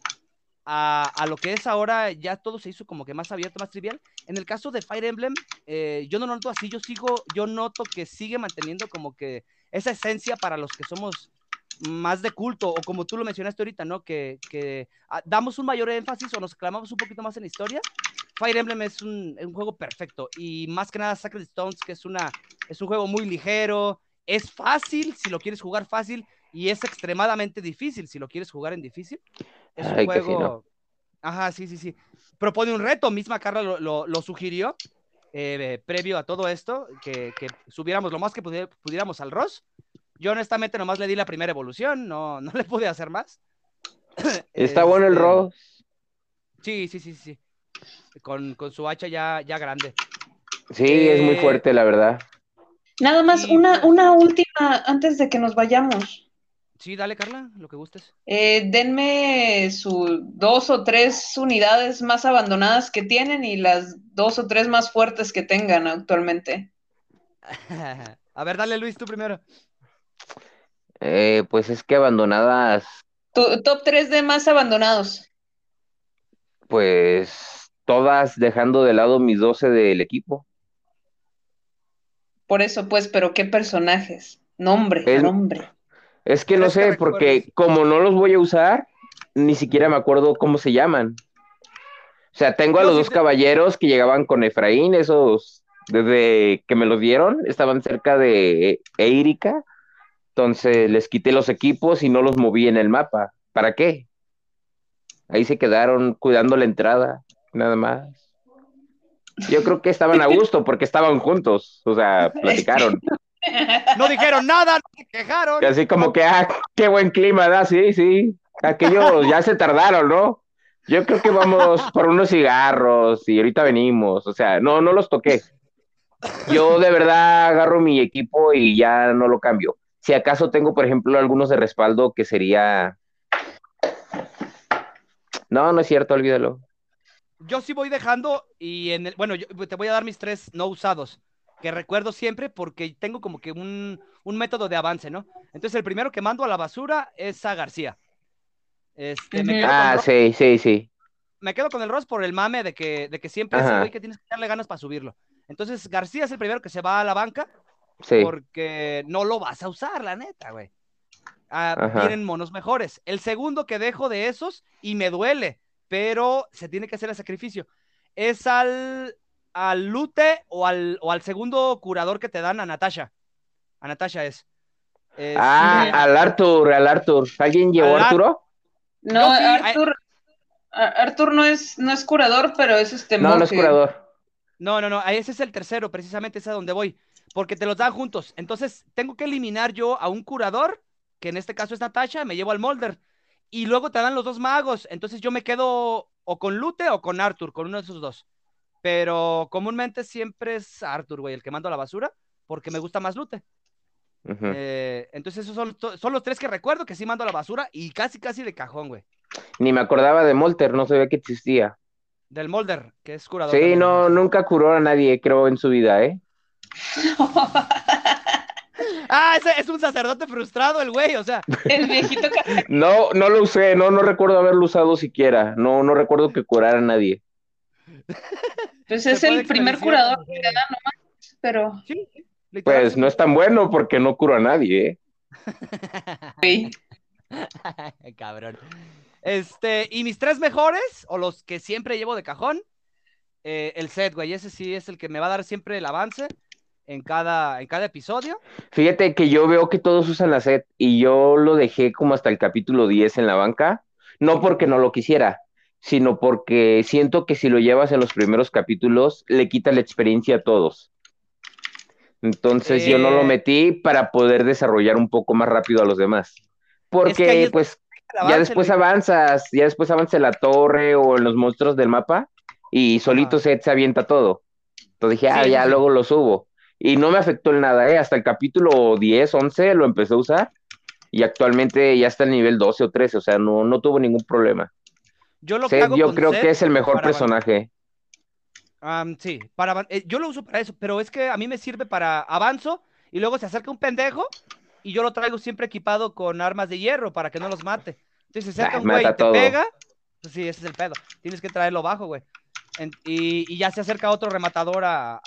a, a lo que es ahora, ya todo se hizo como que más abierto, más trivial. En el caso de Fire Emblem, eh, yo no lo noto así, yo sigo, yo noto que sigue manteniendo como que esa esencia para los que somos más de culto, o como tú lo mencionaste ahorita, ¿no? Que, que ah, damos un mayor énfasis o nos clamamos un poquito más en la historia. Fire Emblem es un, es un juego perfecto y más que nada Sacred Stones, que es, una, es un juego muy ligero, es fácil si lo quieres jugar fácil y es extremadamente difícil si lo quieres jugar en difícil. Es un Ay, que sí, juego... ¿no? Ajá, sí, sí, sí. Propone un reto, misma Carla lo, lo- lo sugirió eh, previo a todo esto, que, que subiéramos lo más que pudi- pudiéramos al Ross. Yo honestamente nomás le di la primera evolución, no, no le pude hacer más. [COUGHS] Está bueno el Este, rock. Sí, sí, sí, sí. Con, con su hacha ya, ya grande. Sí, es muy eh, fuerte, la verdad. Nada más, Y, una, pues- una última antes de que nos vayamos. Sí, dale, Carla, lo que gustes. Eh, denme sus dos o tres unidades más abandonadas que tienen y las dos o tres más fuertes que tengan actualmente. [LAUGHS] A ver, dale, Luis, tú primero. Eh, pues es que abandonadas, Tu, top tres de más abandonados. pues todas dejando de lado mis 12 del equipo. Por eso, pues, pero ¿qué personajes? Nombre, Es- nombre. Es que no ¿Crees que sé, porque como no los voy a usar, ni siquiera me acuerdo cómo se llaman. O sea, tengo a los dos te- caballeros que llegaban con Efraín, esos desde que me los dieron, estaban cerca de Eirica. Entonces les quité los equipos y no los moví en el mapa. ¿Para qué? Ahí se quedaron cuidando la entrada, nada más. Yo creo que estaban a [LAUGHS] gusto porque estaban juntos, o sea, [LAUGHS] platicaron. No dijeron nada, no se quejaron. Así como que, ah, qué buen clima da, sí, sí. Aquellos [LAUGHS] ya se tardaron, ¿no? Yo creo que vamos por unos cigarros y ahorita venimos, o sea, no, no los toqué. Yo de verdad agarro mi equipo y ya no lo cambio. Si acaso tengo, por ejemplo, algunos de respaldo que sería... No, no es cierto, olvídalo. Yo sí voy dejando y en el, bueno, yo te voy a dar mis tres no usados que recuerdo siempre porque tengo como que un, un, método de avance, ¿no? Entonces el primero que mando a la basura es a García. Este, ah, sí, sí, sí. Me quedo con el Ross por el mame de que, de que siempre es el güey que tienes que darle ganas para subirlo. Entonces García es el primero que se va a la banca sí. porque no lo vas a usar, la neta, güey. Ah, tienen monos mejores. El segundo que dejo de esos, y me duele, pero se tiene que hacer el sacrificio, es al al Lute o al, o al segundo curador que te dan a Natasha. A Natasha es. ah, al Arthur, al Arthur. ¿Alguien llevó a Arturo? No, Arthur, Arthur no es, no es curador, pero es este No, no es curador. No, no, no, ese es el tercero, precisamente es a donde voy, porque te los dan juntos. Entonces, tengo que eliminar yo a un curador, que en este caso es Natasha, me llevo al Molder, y luego te dan los dos magos. Entonces, yo me quedo o con Lute o con Arthur, con uno de esos dos. Pero comúnmente siempre es Arthur, güey, el que mando a la basura, porque me gusta más Lute. Eh, entonces, esos son, son, los tres que recuerdo que sí mando a la basura y casi, casi de cajón, güey. Ni me acordaba de Molter, no sabía que existía. Del Molder, que es curador. Sí, no, nunca curó a nadie, creo, en su vida, ¿eh? [LAUGHS] ah, ese es un sacerdote frustrado, el güey, o sea. El viejito. no, no lo usé, no, no recuerdo haberlo usado siquiera. No, no recuerdo que curara a nadie. Pues es el primer curador que da nomás, pero. pues no es tan bueno porque no curo a nadie, ¿eh? [LAUGHS] [LAUGHS] Cabrón. Este, y mis tres mejores, o los que siempre llevo de cajón, eh, el set, güey. Ese sí es el que me va a dar siempre el avance en cada, en cada episodio. Fíjate que yo veo que todos usan la set y yo lo dejé como hasta el capítulo 10 en la banca, no porque no lo quisiera, sino porque siento que si lo llevas en los primeros capítulos, le quita la experiencia a todos. Entonces yo no lo eh. metí para poder desarrollar un poco más rápido a los demás. Porque pues ya después avanzas, ya después avanza la torre o en los monstruos del mapa y solito se, avienta todo. Entonces dije, ah, ya luego lo subo. Y no me afectó en nada, ¿eh? Hasta el capítulo 10, 11 lo empecé a usar y actualmente ya está en nivel 12 o 13, o sea, no, no tuvo ningún problema. Yo lo yo creo que es el mejor personaje. sí, para, eh, yo lo uso para eso, pero es que a mí me sirve para avanzo y luego se acerca un pendejo y yo lo traigo siempre equipado con armas de hierro para que no los mate. Entonces se acerca ah, un güey y te pega, pues sí, ese es el pedo. Tienes que traerlo bajo, güey. Y, ya se acerca otro rematador a,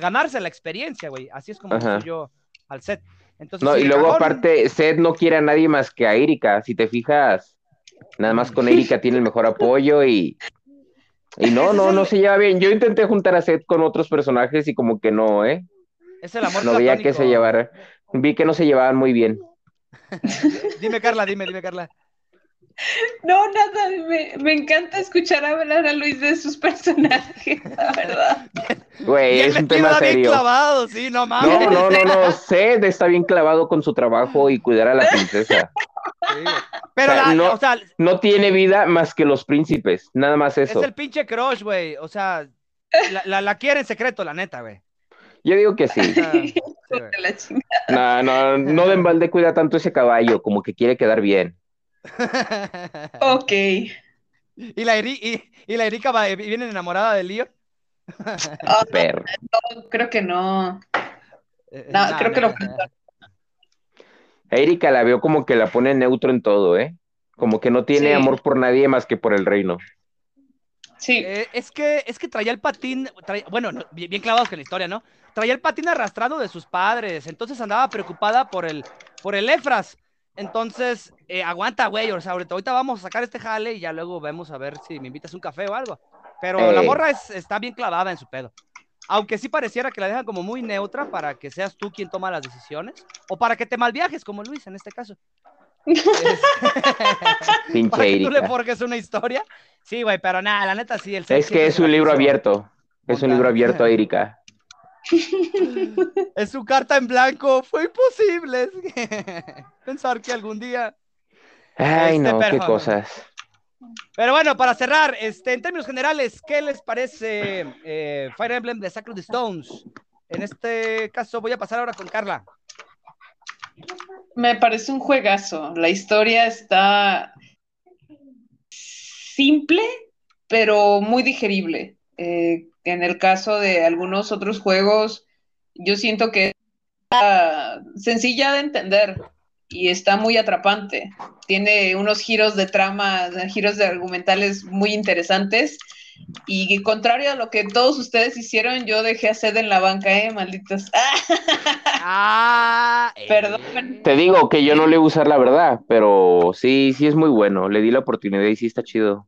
ganarse la experiencia, güey. Así es como yo al set. Entonces, no, y luego aparte, Seth no quiere a nadie más que a Erika. Si te fijas, Nada más con [LAUGHS] Erika tiene el mejor apoyo y. Y no, no, no se lleva bien. Yo intenté juntar a Seth con otros personajes y como que no, ¿eh? Es el amor No veía que se llevara. Vi que no se llevaban muy bien. [LAUGHS] dime, Carla, dime, dime, Carla. No, nada, me, me, encanta escuchar hablar a Luis de sus personajes, la verdad. Güey, es un tema serio. clavado, sí, no mames. No, no, no, no, Seth está bien clavado con su trabajo y cuidar a la princesa. Pero no, no tiene vida más que los príncipes, nada más eso. Es el pinche crush, güey, o sea, la, la, quiere en secreto, la neta, güey. Yo digo que sí. no, no, no de balde cuida tanto ese caballo, como que quiere quedar bien. Ok. [LAUGHS] ¿Y la, y, la Erika viene enamorada de Lío? Ah, [LAUGHS] no, creo que no. Eh, no, creo que no. Erika la veo como que la pone neutro en todo, ¿eh? Como que no tiene amor por nadie más que por el reino. Sí. Eh, es, que, es que traía el patín, bueno, bien, clavados con la historia, ¿no? Traía el patín arrastrado de sus padres, entonces andaba preocupada por el, por el Efras. Entonces, eh, aguanta, güey, o sea, ahorita, vamos a sacar este jale y ya luego vemos a ver si me invitas un café o algo. Pero la morra está bien clavada en su pedo. Aunque sí pareciera que la dejan como muy neutra para que seas tú quien toma las decisiones. O para que te malviajes, como Luis en este caso. [LAUGHS] [LAUGHS] Pinche tú le forjes una historia. Sí, güey, pero nada, la neta sí. El es que es un libro abierto. Es un libro abierto Erika. [LAUGHS] es su carta en blanco. Fue imposible [LAUGHS] pensar que algún día. Ay, este no, qué cosas. Pero bueno, para cerrar, este, en términos generales, ¿qué les parece eh, Fire Emblem de Sacred Stones? En este caso voy a pasar ahora con Carla. Me parece un juegazo. La historia está simple, pero muy digerible. Eh, en el caso de algunos otros juegos, yo siento que es sencilla de entender y está muy atrapante. Tiene unos giros de trama, giros de argumentales muy interesantes. Y contrario a lo que todos ustedes hicieron, yo dejé a Sed en la banca, eh, malditos. [LAUGHS] Ah, Perdón. Eh. Te digo que yo no le voy a usar la verdad, pero sí, sí es muy bueno. Le di la oportunidad y sí está chido.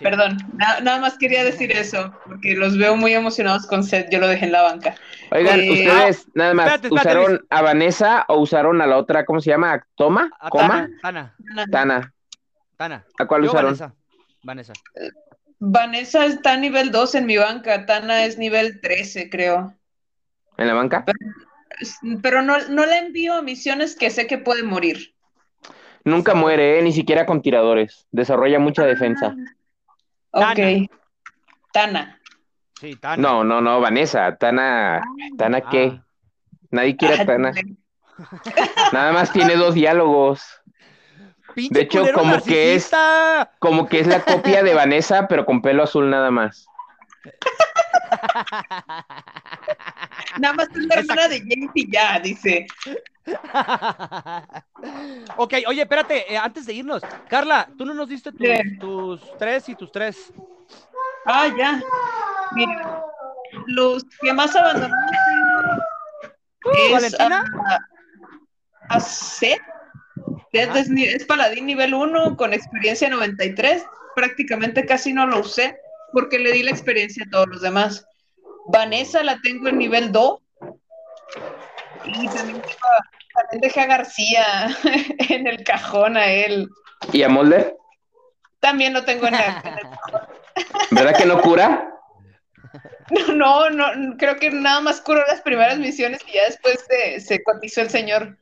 Perdón, nada más quería decir eso, porque los veo muy emocionados con Seth, yo lo dejé en la banca. Oigan, eh, ustedes nada más, ¿usaron a Vanessa o usaron a la otra, ¿cómo se llama? ¿Toma? ¿Coma? Tana. Tana. Tana. ¿A cuál usaron? Vanessa. Vanessa. está a nivel 2 en mi banca, Tana es nivel 13, creo. ¿En la banca? Pero, no, no la envío a misiones que sé que puede morir. Nunca muere, ¿eh? ni siquiera con tiradores. Desarrolla mucha defensa. Ok. Tana. Sí, Tana. No, no, no, Vanessa. Tana. ¿Tana qué? Ah. Nadie quiere a Tana. [LAUGHS] Nada más tiene dos diálogos. de hecho, como que es como que es la copia de Vanessa, pero con pelo azul nada más. [LAUGHS] Nada más es la hermana de James y ya, dice. ok, oye, espérate, eh, antes de irnos, Carla, tú no nos diste tus, tres y tus tres. Ah, ya. Mira, los que más abandonaron uh, es ¿Valentina? a, a Seth. es, es, paladín nivel 1 con experiencia 93. Prácticamente casi no lo usé porque le di la experiencia a todos los demás. Vanessa la tengo en nivel 2. Y también, dejé a García [LAUGHS] en el cajón a él. ¿Y a Molder? También lo tengo en, el, [LAUGHS] cajón. ¿Verdad que no cura? No, no, creo que nada más curó las primeras misiones y ya después se, se cotizó el señor.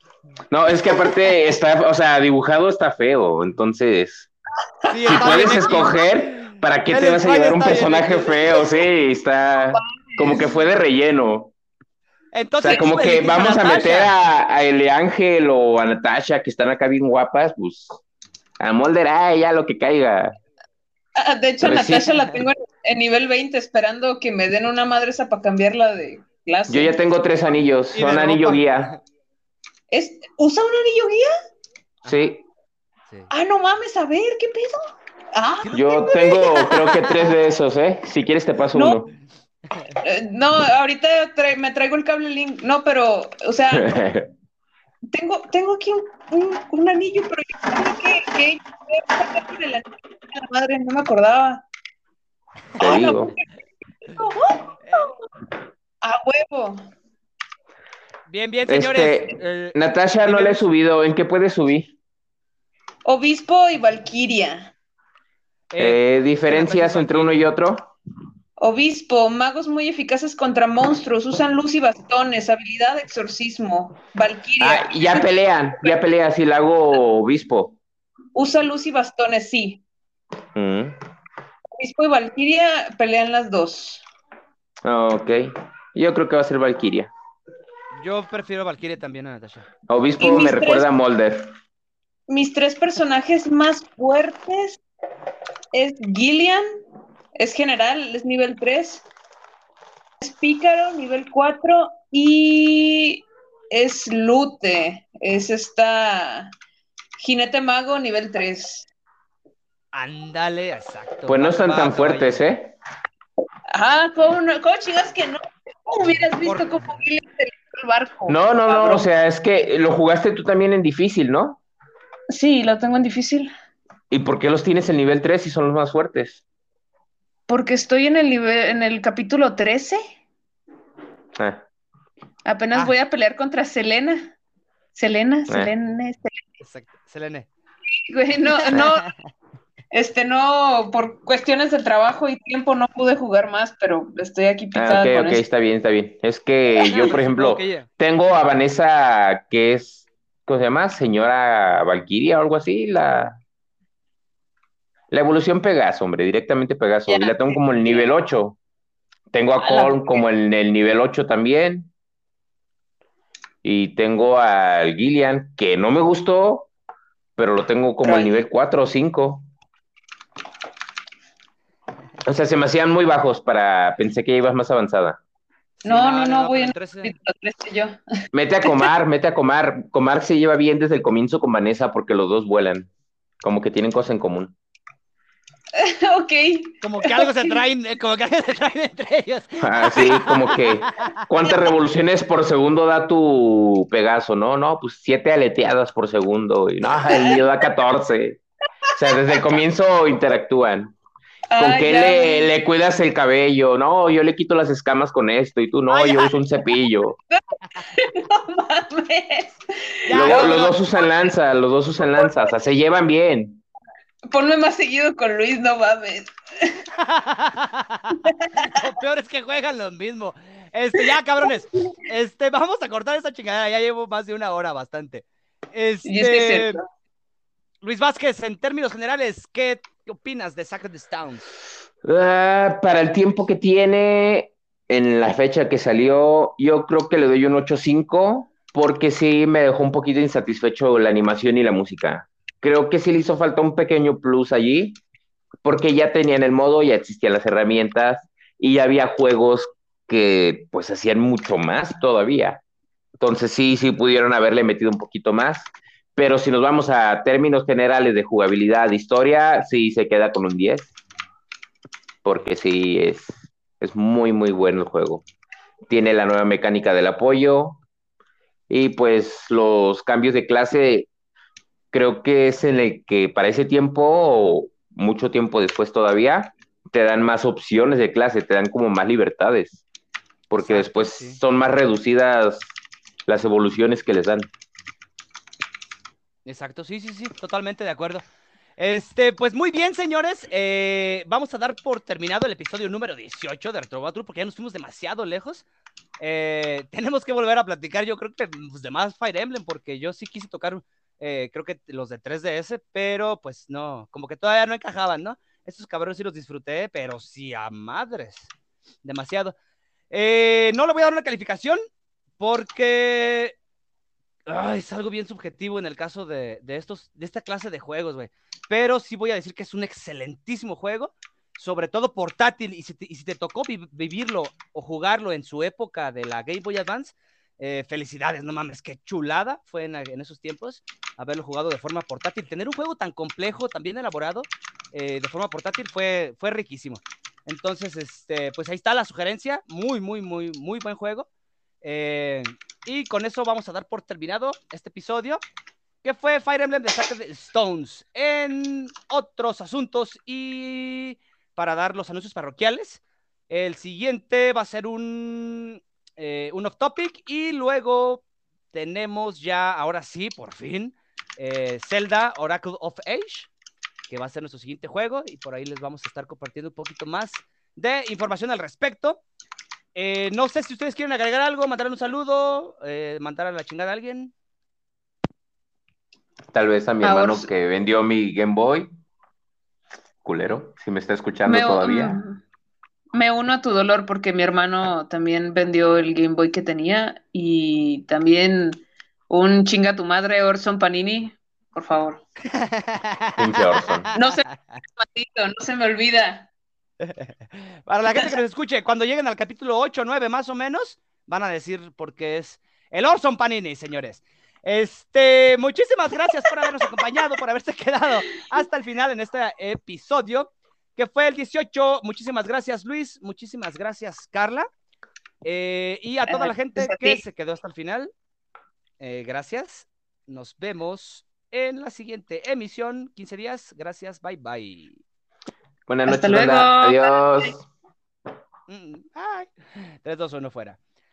No, es que aparte está, o sea, dibujado está feo, entonces. si puedes escoger, ¿para qué te vas a llevar un personaje feo? Sí, está como que fue de relleno. Entonces, o sea, como que vamos a, meter a, a El Ángel o a Natasha, que están acá bien guapas, pues a Molder, ah, ya lo que caiga. Ah, de hecho, Natasha la tengo en, nivel 20 esperando que me den una madresa para cambiarla de clase. Yo ya tengo tres anillos, son anillo guía. ¿Es, ¿Usa un anillo guía? Sí. Ah, no mames, a ver, ¿qué pedo? Ah, Yo tengo, creo que tres de esos, ¿eh? Si quieres te paso uno. Eh, no, ahorita me traigo el cable link. No, pero, o sea, [LAUGHS] tengo, tengo aquí un, anillo, pero yo creo que, que la madre, no me acordaba. Ah, a huevo. Bien, bien, señores. Este, eh, Natasha no le he subido. ¿En qué puede subir? Obispo y Valquiria. Eh, ¿Diferencias entre uno y otro? Obispo, magos muy eficaces contra monstruos, usan luz y bastones, habilidad de exorcismo, Valkyria. Ah, ya pelean, ya pelean si la hago obispo. Usa luz y bastones, sí. Mm. Obispo y Valkyria pelean las dos. Ok, yo creo que va a ser Valkyria. Yo prefiero Valkyria también a Natasha. Obispo me recuerda a Molder. Mis tres personajes más fuertes es Gillian, es general, es nivel 3. Es pícaro, nivel 4. Y es lute, es esta jinete mago, nivel 3. Ándale, exacto. Pues no están tan fuertes, ¿eh? Ah, ¿cómo, cómo chingas que no? ¿Cómo hubieras visto cómo Gillian el barco? No, no, no, o sea, es que lo jugaste tú también en difícil, ¿no? Sí, lo tengo en difícil. ¿Y por qué los tienes en nivel 3 y son los más fuertes? Porque estoy en el nivel, en el capítulo 13. Ah. Apenas ah. voy a pelear contra Selena. Selena, ah. Selene, Selene. no, no. [LAUGHS] Este, no, por cuestiones de trabajo y tiempo no pude jugar más, pero estoy aquí picada Ah, ok, con ok, está bien, está bien. Es que [LAUGHS] yo, por ejemplo, tengo a Vanessa, que es, ¿cómo se llama? Señora Valkyria o algo así, la, la evolución Pegaso, hombre, directamente Pegaso. Ya, Y la tengo como el nivel 8. Tengo a A la Korn como en el nivel 8 también. Y tengo al Gillian, que no me gustó, pero lo tengo como el nivel 4 o 5. O sea, se me hacían muy bajos para, pensé que ibas más avanzada. No, no, no, voy en el 13. capítulo 13 yo. Mete a Comar, [LAUGHS] mete a Comar. Comar se lleva bien desde el comienzo con Vanessa porque los dos vuelan. Como que tienen cosas en común. [LAUGHS] ok. Como que algo se traen, eh, como que algo se traen entre ellos. Así como que, ¿cuántas revoluciones por segundo da tu Pegaso? No, no, pues siete aleteadas por segundo. Y no, el mío da 14. O sea, desde el comienzo interactúan. ¿Con Ah, qué ya, le, cuidas el cabello? No, yo le quito las escamas con esto y tú no, Ay, yo uso un cepillo. [LAUGHS] No mames. Ya, Luego, ya, los dos usan lanza, los dos usan lanza, o sea, se llevan bien. Ponme más seguido con Luis, no mames. [LAUGHS] Lo peor es que juegan lo mismo. Este, ya, cabrones. Este, vamos a cortar esta chingadera. Ya llevo más de una hora, bastante. Este. Luis Vázquez, en términos generales, ¿qué opinas de Sacred Stones? Ah, para el tiempo que tiene, en la fecha que salió, yo creo que le doy un 8.5 porque sí me dejó un poquito insatisfecho la animación y la música. Creo que sí le hizo falta un pequeño plus allí, porque ya tenían el modo, ya existían las herramientas y ya había juegos que pues hacían mucho más todavía. Entonces sí, sí pudieron haberle metido un poquito más, pero si nos vamos a términos generales de jugabilidad, historia, sí se queda con un 10 porque sí es, es muy, muy bueno el juego. Tiene la nueva mecánica del apoyo y pues los cambios de clase creo que es en el que para ese tiempo, o mucho tiempo después todavía, te dan más opciones de clase, te dan como más libertades, porque Exacto, después sí. son más reducidas las evoluciones que les dan. Exacto, sí, sí, sí, totalmente de acuerdo. Este, pues muy bien, señores. eh, vamos a dar por terminado el episodio número 18 de Retro Battle porque ya nos fuimos demasiado lejos. Eh, [LAUGHS] tenemos que volver a platicar, yo creo que pues, de más Fire Emblem, porque yo sí quise tocar, eh, creo que los de 3DS, pero pues no, como que todavía no encajaban, ¿no? Estos cabrones sí los disfruté, pero sí a madres. Demasiado. Eh, no le voy a dar una calificación porque Ay, es algo bien subjetivo en el caso de, de estos, de esta clase de juegos, güey. Pero sí voy a decir que es un excelentísimo juego, sobre todo portátil. Y si te, y si te tocó vi- vivirlo o jugarlo en su época de la Game Boy Advance, eh, felicidades, no mames, qué chulada fue en, esos tiempos haberlo jugado de forma portátil. Tener un juego tan complejo, tan bien elaborado, eh, de forma portátil fue, fue riquísimo. Entonces, este, pues ahí está la sugerencia. Muy, muy, muy, muy buen juego. Eh, y con eso vamos a dar por terminado este episodio, que fue Fire Emblem de Sacred Stones. En otros asuntos y para dar los anuncios parroquiales, el siguiente va a ser un, eh, un off topic y luego tenemos ya, ahora sí, por fin, eh, Zelda Oracle of Age, que va a ser nuestro siguiente juego y por ahí les vamos a estar compartiendo un poquito más de información al respecto. Eh, no sé si ustedes quieren agregar algo, mandar un saludo, eh, mandar a la chingada a alguien. Tal vez a mi Ahora hermano que vendió mi Game Boy. Culero, si me está escuchando Me, todavía. Me uno a tu dolor porque mi hermano también vendió el Game Boy que tenía y también un chinga tu madre Orson Panini, por favor. Orson. [LAUGHS] No se, maldito, no se me olvida. Para la gente que nos escuche, cuando lleguen al capítulo 8 o 9 más o menos, van a decir por qué es el Orson Panini, señores. Este, muchísimas gracias por habernos acompañado, por haberse quedado hasta el final en este episodio, que fue el 18. Muchísimas gracias, Luis. Muchísimas gracias, Carla. Eh, y a toda la gente que se quedó hasta el final, eh, gracias. Nos vemos en la siguiente emisión. 15 días. Gracias. Bye, bye. Buenas noches. Adiós. Ay. 3, 2, 1 fuera.